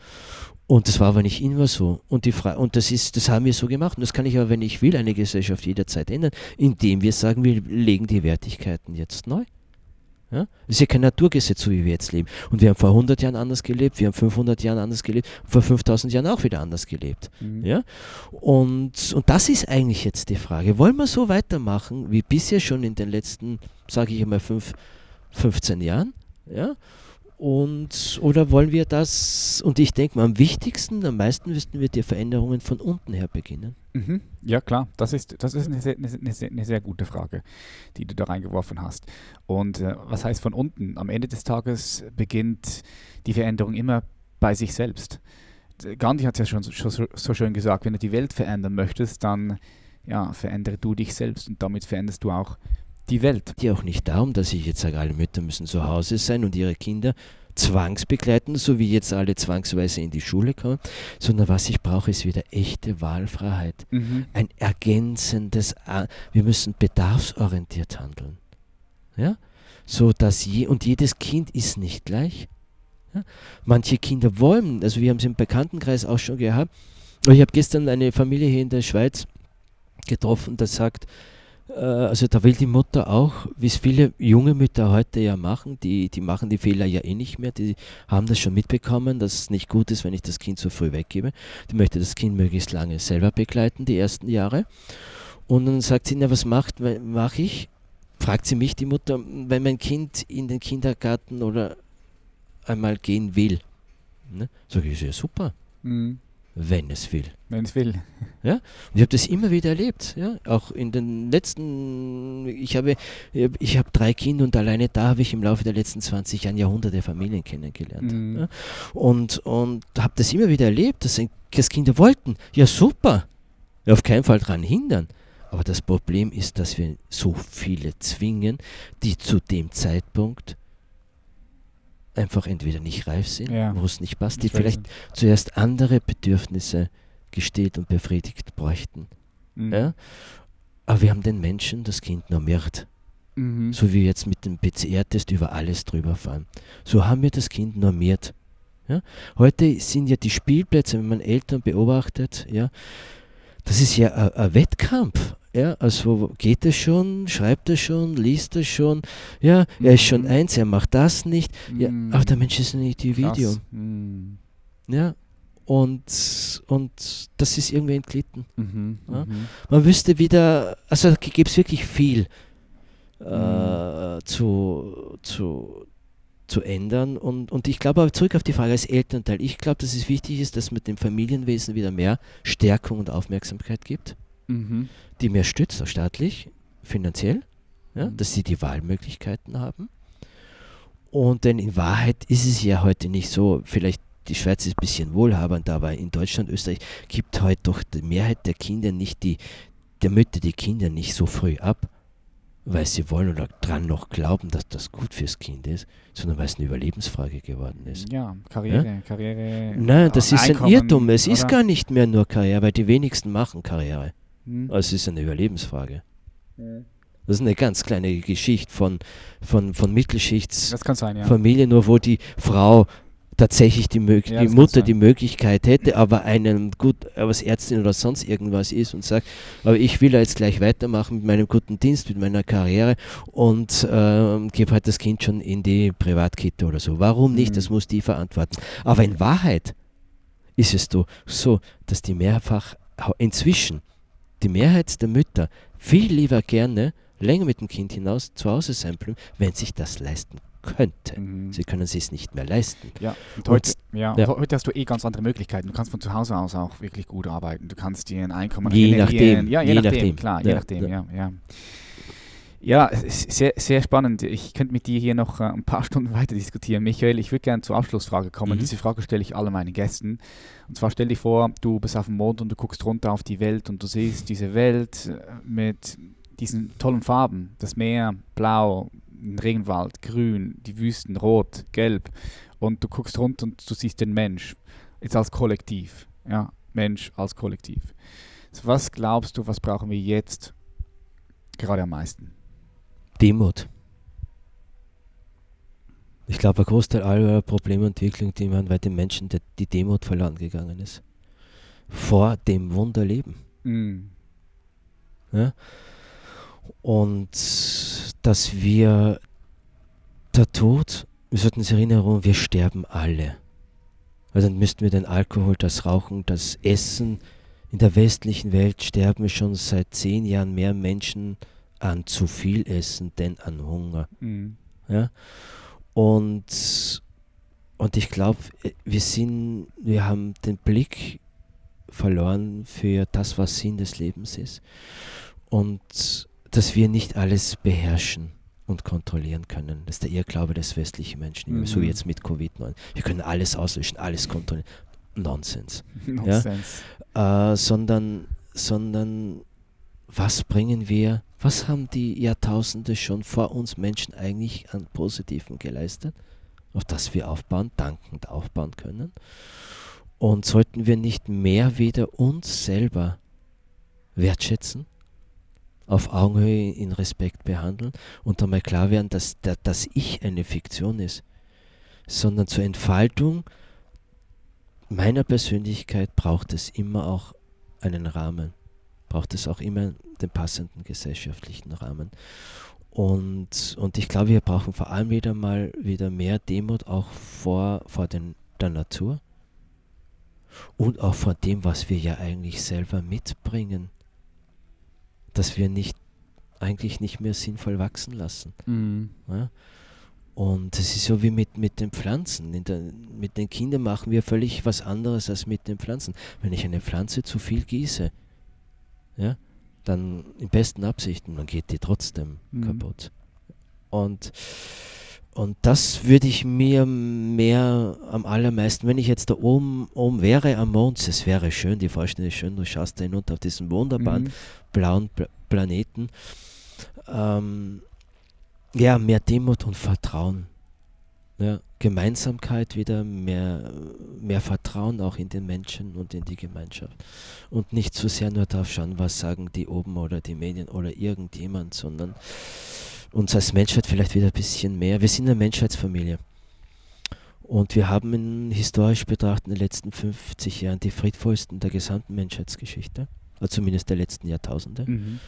Und das war aber nicht immer so. Und, die Fra und das, ist, das haben wir so gemacht. Und das kann ich aber, wenn ich will, eine Gesellschaft jederzeit ändern, indem wir sagen, wir legen die Wertigkeiten jetzt neu. Ja? Das ist ja kein Naturgesetz, so wie wir jetzt leben. Und wir haben vor 100 Jahren anders gelebt, wir haben 500 Jahren anders gelebt, vor 5000 Jahren auch wieder anders gelebt. Mhm. Ja? Und, und das ist eigentlich jetzt die Frage. Wollen wir so weitermachen wie bisher schon in den letzten, sage ich einmal, 5, 15 Jahren? Ja? Und, oder wollen wir das, und ich denke mal, am wichtigsten, am meisten müssten wir die Veränderungen von unten her beginnen. Mhm. Ja, klar, das ist, das ist eine, sehr, eine, sehr, eine sehr gute Frage, die du da reingeworfen hast. Und äh, was heißt von unten? Am Ende des Tages beginnt die Veränderung immer bei sich selbst. Gandhi hat es ja schon, so, so schön gesagt, wenn du die Welt verändern möchtest, dann ja, verändere du dich selbst und damit veränderst du auch die Welt. Die auch nicht darum, dass ich jetzt sage, alle Mütter müssen zu Hause sein und ihre Kinder zwangsbegleiten, so wie jetzt alle zwangsweise in die Schule kommen, sondern was ich brauche, ist wieder echte Wahlfreiheit. Mhm. Ein ergänzendes, wir müssen bedarfsorientiert handeln. Ja? So dass je, und jedes Kind ist nicht gleich. Ja? Manche Kinder wollen, also wir haben es im Bekanntenkreis auch schon gehabt, ich habe gestern eine Familie hier in der Schweiz getroffen, die sagt, äh, also da will die Mutter auch, wie es viele junge Mütter heute ja machen, die, die machen die Fehler ja eh nicht mehr, die haben das schon mitbekommen, dass es nicht gut ist, wenn ich das Kind so früh weggebe. Die möchte das Kind möglichst lange selber begleiten, die ersten Jahre. Und dann sagt sie, na was macht, mache ich? Fragt sie mich, die Mutter, wenn mein Kind in den Kindergarten oder einmal gehen will. Ne? Sag ich, ja super. Mhm wenn es will. Wenn es will. Ja? Und ich habe das immer wieder erlebt. Ja? Auch in den letzten, ich habe, ich habe drei Kinder und alleine da habe ich im Laufe der letzten 20 Jahre Jahrhunderte Familien kennengelernt. Mhm. Ja? Und, und habe das immer wieder erlebt, dass, dass Kinder wollten. Ja, super. Ja, auf keinen Fall daran hindern. Aber das Problem ist, dass wir so viele zwingen, die zu dem Zeitpunkt einfach entweder nicht reif sind, ja. wo es nicht passt, die vielleicht zuerst andere Bedürfnisse gestillt und befriedigt bräuchten. Mhm. Ja? Aber wir haben den Menschen das Kind normiert. Mhm. So wie wir jetzt mit dem PCR-Test über alles drüber fahren. So haben wir das Kind normiert. Ja? Heute sind ja die Spielplätze, wenn man Eltern beobachtet, ja, das ist ja ein Wettkampf. Ja, also geht er schon, schreibt er schon, liest er schon, ja, er ist schon mhm. eins, er macht das nicht. Ja, mhm. aber der Mensch ist ein Individuum. Mhm. Ja, und, und das ist irgendwie entglitten. Mhm, ja. Mhm. Man wüsste wieder, also da gibt es wirklich viel äh, zu, zu, zu ändern. Und, und ich glaube aber zurück auf die Frage als Elternteil, ich glaube, dass es wichtig ist, dass man dem Familienwesen wieder mehr Stärkung und Aufmerksamkeit gibt mhm. die mehr stützt, auch staatlich, finanziell, ja, mhm. dass sie die Wahlmöglichkeiten haben. Und denn in Wahrheit ist es ja heute nicht so, vielleicht die Schweiz ist ein bisschen wohlhabend, aber in Deutschland, Österreich gibt heute doch die Mehrheit der Kinder nicht die, der Mütter die Kinder nicht so früh ab, weil sie wollen oder dran noch glauben, dass das gut fürs Kind ist, sondern weil es eine Überlebensfrage geworden ist. Ja, Karriere, ja? Karriere. Nein, das ist ein Irrtum. Es oder? ist gar nicht mehr nur Karriere, weil die wenigsten machen Karriere. Hm. Es ist eine Überlebensfrage. Hm. Das ist eine ganz kleine Geschichte von, von, von Mittelschichtsfamilie, ja. nur wo die Frau tatsächlich die, ja, die Mutter die Möglichkeit hätte, aber einen gut, als Ärztin oder sonst irgendwas ist und sagt, aber ich will jetzt gleich weitermachen mit meinem guten Dienst, mit meiner Karriere und äh, gebe halt das Kind schon in die Privatkita oder so. Warum nicht? Mhm. Das muss die verantworten. Aber in Wahrheit ist es so, dass die mehrfach inzwischen die Mehrheit der Mütter viel lieber gerne länger mit dem Kind hinaus zu Hause sein bleiben, wenn sich das leisten könnte. Mhm. Sie können es sich nicht mehr leisten. Ja, und heute, und, ja, ja. heute hast du eh ganz andere Möglichkeiten. Du kannst von zu Hause aus auch wirklich gut arbeiten. Du kannst dir ein Einkommen je nachdem. Ja, je, je nachdem, nachdem, klar, je nachdem, ja. ja. Ja, sehr, sehr spannend. Ich könnte mit dir hier noch äh, ein paar Stunden weiter diskutieren. Michael, ich würde gerne zur Abschlussfrage kommen. Mhm. Diese Frage stelle ich alle meinen Gästen. Und zwar stell dir vor, du bist auf dem Mond und du guckst runter auf die Welt und du siehst diese Welt äh, mit diesen tollen Farben. Das Meer, blau, den Regenwald, grün, die Wüsten, rot, gelb. Und du guckst runter und du siehst den Mensch. Jetzt als Kollektiv. Ja, Mensch als Kollektiv. Was glaubst du, was brauchen wir jetzt gerade am meisten? Demut. Ich glaube, ein Großteil aller Probleme und Entwicklungen, die man bei den Menschen die, die Demut verloren gegangen ist. Vor dem Wunderleben. Mhm. Ja? Und dass wir der Tod, wir sollten uns erinnern, wir sterben alle. Weil dann müssten wir den Alkohol, das Rauchen, das Essen. In der westlichen Welt sterben schon seit zehn Jahren mehr Menschen an zu viel Essen denn an Hunger. Mhm. Ja? Und, und ich glaube, wir sind, wir haben den Blick verloren für das, was Sinn des Lebens ist. Und dass wir nicht alles beherrschen und kontrollieren können. Das ist der Irrglaube des westlichen Menschen, mhm. so jetzt mit Covid-19. Wir können alles auslöschen, alles kontrollieren. Nonsens. Nonsens. Ja? Äh, sondern, sondern was bringen wir, was haben die Jahrtausende schon vor uns Menschen eigentlich an Positiven geleistet, auf das wir aufbauen, dankend aufbauen können? Und sollten wir nicht mehr wieder uns selber wertschätzen, auf Augenhöhe in Respekt behandeln und einmal klar werden, dass das Ich eine Fiktion ist, sondern zur Entfaltung meiner Persönlichkeit braucht es immer auch einen Rahmen braucht es auch immer den passenden gesellschaftlichen Rahmen. Und, und ich glaube, wir brauchen vor allem wieder mal wieder mehr Demut auch vor, vor den, der Natur und auch vor dem, was wir ja eigentlich selber mitbringen, dass wir nicht eigentlich nicht mehr sinnvoll wachsen lassen. Mhm. Ja? Und es ist so wie mit, mit den Pflanzen. Der, mit den Kindern machen wir völlig was anderes als mit den Pflanzen. Wenn ich eine Pflanze zu viel gieße, ja, dann in besten Absichten, dann geht die trotzdem mhm. kaputt. Und, und das würde ich mir mehr am allermeisten, wenn ich jetzt da oben, oben wäre am Mond, es wäre schön, die Vorstellung ist schön, du schaust da hinunter auf diesen wunderbaren mhm. blauen Pla Planeten. Ähm, ja, mehr Demut und Vertrauen. Ja, Gemeinsamkeit wieder, mehr, mehr Vertrauen auch in den Menschen und in die Gemeinschaft. Und nicht zu so sehr nur darauf schauen, was sagen die oben oder die Medien oder irgendjemand, sondern uns als Menschheit vielleicht wieder ein bisschen mehr. Wir sind eine Menschheitsfamilie. Und wir haben in, historisch betrachtet in den letzten 50 Jahren die friedvollsten der gesamten Menschheitsgeschichte, also zumindest der letzten Jahrtausende. Mhm.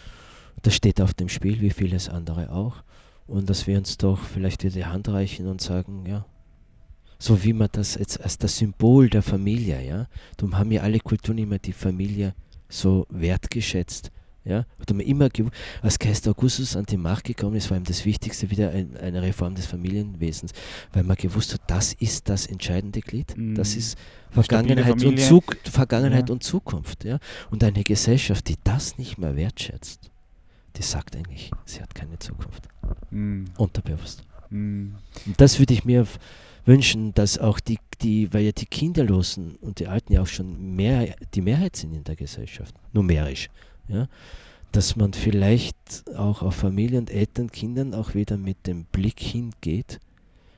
Das steht auf dem Spiel, wie vieles andere auch und dass wir uns doch vielleicht wieder die Hand reichen und sagen, ja, so wie man das jetzt als das Symbol der Familie, ja, darum haben ja alle Kulturen immer die Familie so wertgeschätzt. Ja, hat man immer als Kaiser Augustus an die Macht gekommen ist, war ihm das Wichtigste wieder ein, eine Reform des Familienwesens, weil man gewusst hat, das ist das entscheidende Glied. Mm. Das ist Vergangenheit, und, Zuk Vergangenheit ja. und Zukunft. Ja? Und eine Gesellschaft, die das nicht mehr wertschätzt, die sagt eigentlich, sie hat keine Zukunft. Mm. Unterbewusst. Mm. Und das würde ich mir wünschen, dass auch die, die, weil ja die Kinderlosen und die Alten ja auch schon mehr, die Mehrheit sind in der Gesellschaft, numerisch, ja, dass man vielleicht auch auf Familie und Eltern, Kindern auch wieder mit dem Blick hingeht,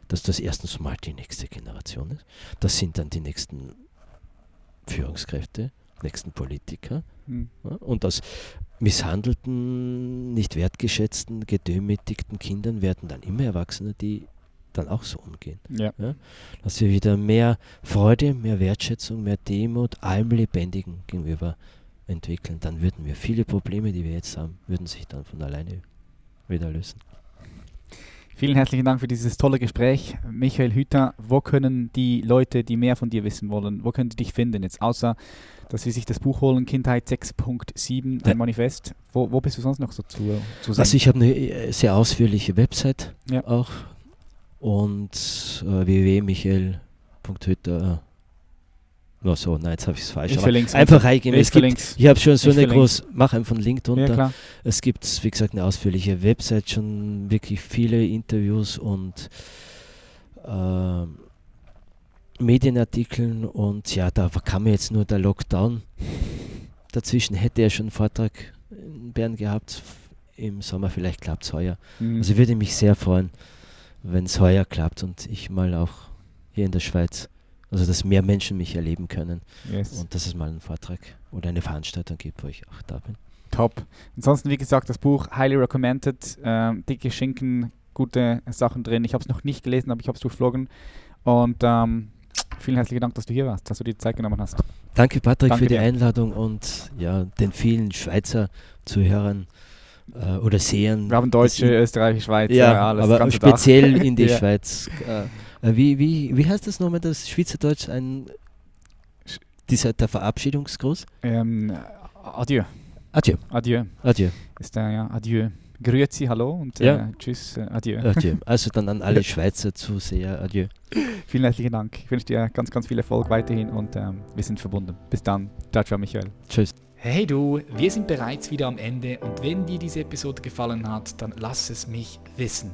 dass das erstens mal die nächste Generation ist. Das sind dann die nächsten Führungskräfte, nächsten Politiker. Mhm. Ja, und aus misshandelten, nicht wertgeschätzten, gedemütigten Kindern werden dann immer Erwachsene, die dann auch so umgehen. Ja. Ja? Dass wir wieder mehr Freude, mehr Wertschätzung, mehr Demut allem Lebendigen gegenüber entwickeln. Dann würden wir viele Probleme, die wir jetzt haben, würden sich dann von alleine wieder lösen. Vielen herzlichen Dank für dieses tolle Gespräch. Michael Hüter, wo können die Leute, die mehr von dir wissen wollen, wo können die dich finden jetzt, außer dass sie sich das Buch holen, Kindheit 6.7, dein ja. Manifest. Wo, wo bist du sonst noch so zu, zu sehen? Also ich habe eine äh, sehr ausführliche Website ja. auch und äh, www.michael.hütter nur so, nein, jetzt habe ich es falsch. Ich einfach reingehen. Es gibt, ich habe schon so ich eine große, mach einfach einen Link drunter. Ja, es gibt, wie gesagt, eine ausführliche Website, schon wirklich viele Interviews und äh, Medienartikeln und ja, da kam jetzt nur der Lockdown. Dazwischen hätte er schon einen Vortrag in Bern gehabt. Im Sommer vielleicht klappt es heuer. Mhm. Also würde mich sehr freuen, wenn es heuer klappt und ich mal auch hier in der Schweiz Also dass mehr Menschen mich erleben können Yes. und dass es mal einen Vortrag oder eine Veranstaltung gibt, wo ich auch da bin. Top. Ansonsten, wie gesagt, das Buch highly recommended. Ähm, dicke Schinken, gute Sachen drin. Ich habe es noch nicht gelesen, aber ich habe es durchflogen. Und ähm, vielen herzlichen Dank, dass du hier warst, dass du dir die Zeit genommen hast. Danke Patrick Danke für die dir. Einladung und ja, den vielen Schweizer Zuhörern äh, oder Sehern. Wir haben Deutsche, Österreicher, Schweizer, ja, alles. aber speziell in die Ja. Schweiz. Äh, äh, wie, wie, wie heißt das nochmal, das Schweizerdeutsch, ein, dieser, der Verabschiedungsgruß? Ähm, adieu. Adieu, Adieu. adieu, Ist der, ja, adieu. Grüezi, hallo und Ja. äh, tschüss, äh, adieu. adieu. Also dann an alle Schweizer Zuseher, adieu. Vielen herzlichen Dank. Ich wünsche dir ganz, ganz viel Erfolg weiterhin und ähm, wir sind verbunden. Bis dann. Ciao, ciao, Michael. Tschüss. Hey du, wir sind bereits wieder am Ende und wenn dir diese Episode gefallen hat, dann lass es mich wissen.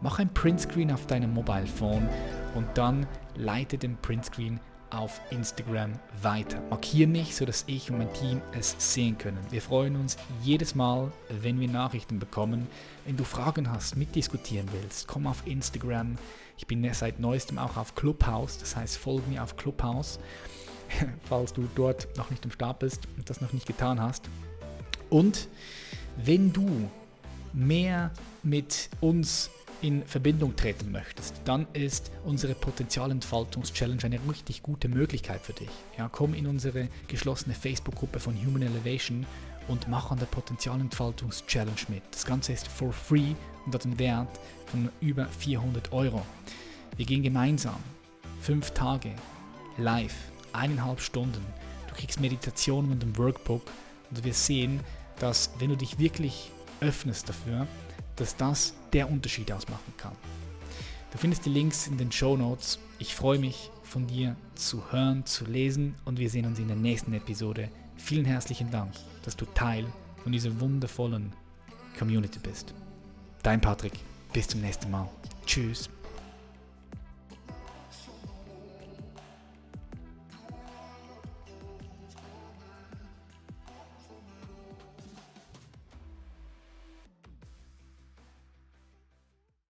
Mach ein Printscreen auf deinem Mobile Phone und dann leite den Printscreen auf Instagram weiter. Markier mich, sodass ich und mein Team es sehen können. Wir freuen uns jedes Mal, wenn wir Nachrichten bekommen. Wenn du Fragen hast, mitdiskutieren willst, komm auf Instagram. Ich bin seit neuestem auch auf Clubhouse, das heißt, folge mir auf Clubhouse falls du dort noch nicht am Start bist und das noch nicht getan hast. Und wenn du mehr mit uns in Verbindung treten möchtest, dann ist unsere Potenzialentfaltungs-Challenge eine richtig gute Möglichkeit für dich. Ja, komm in unsere geschlossene Facebook-Gruppe von Human Elevation und mach an der Potenzialentfaltungs-Challenge mit. Das Ganze ist for free und hat einen Wert von über 400 Euro. Wir gehen gemeinsam fünf Tage live, eineinhalb Stunden. Du kriegst Meditationen und ein Workbook und wirst sehen, dass wenn du dich wirklich öffnest dafür, dass das der Unterschied ausmachen kann. Du findest die Links in den Show Notes. Ich freue mich von dir zu hören, zu lesen und wir sehen uns in der nächsten Episode. Vielen herzlichen Dank, dass du Teil von dieser wundervollen Community bist. Dein Patrick, bis zum nächsten Mal. Tschüss.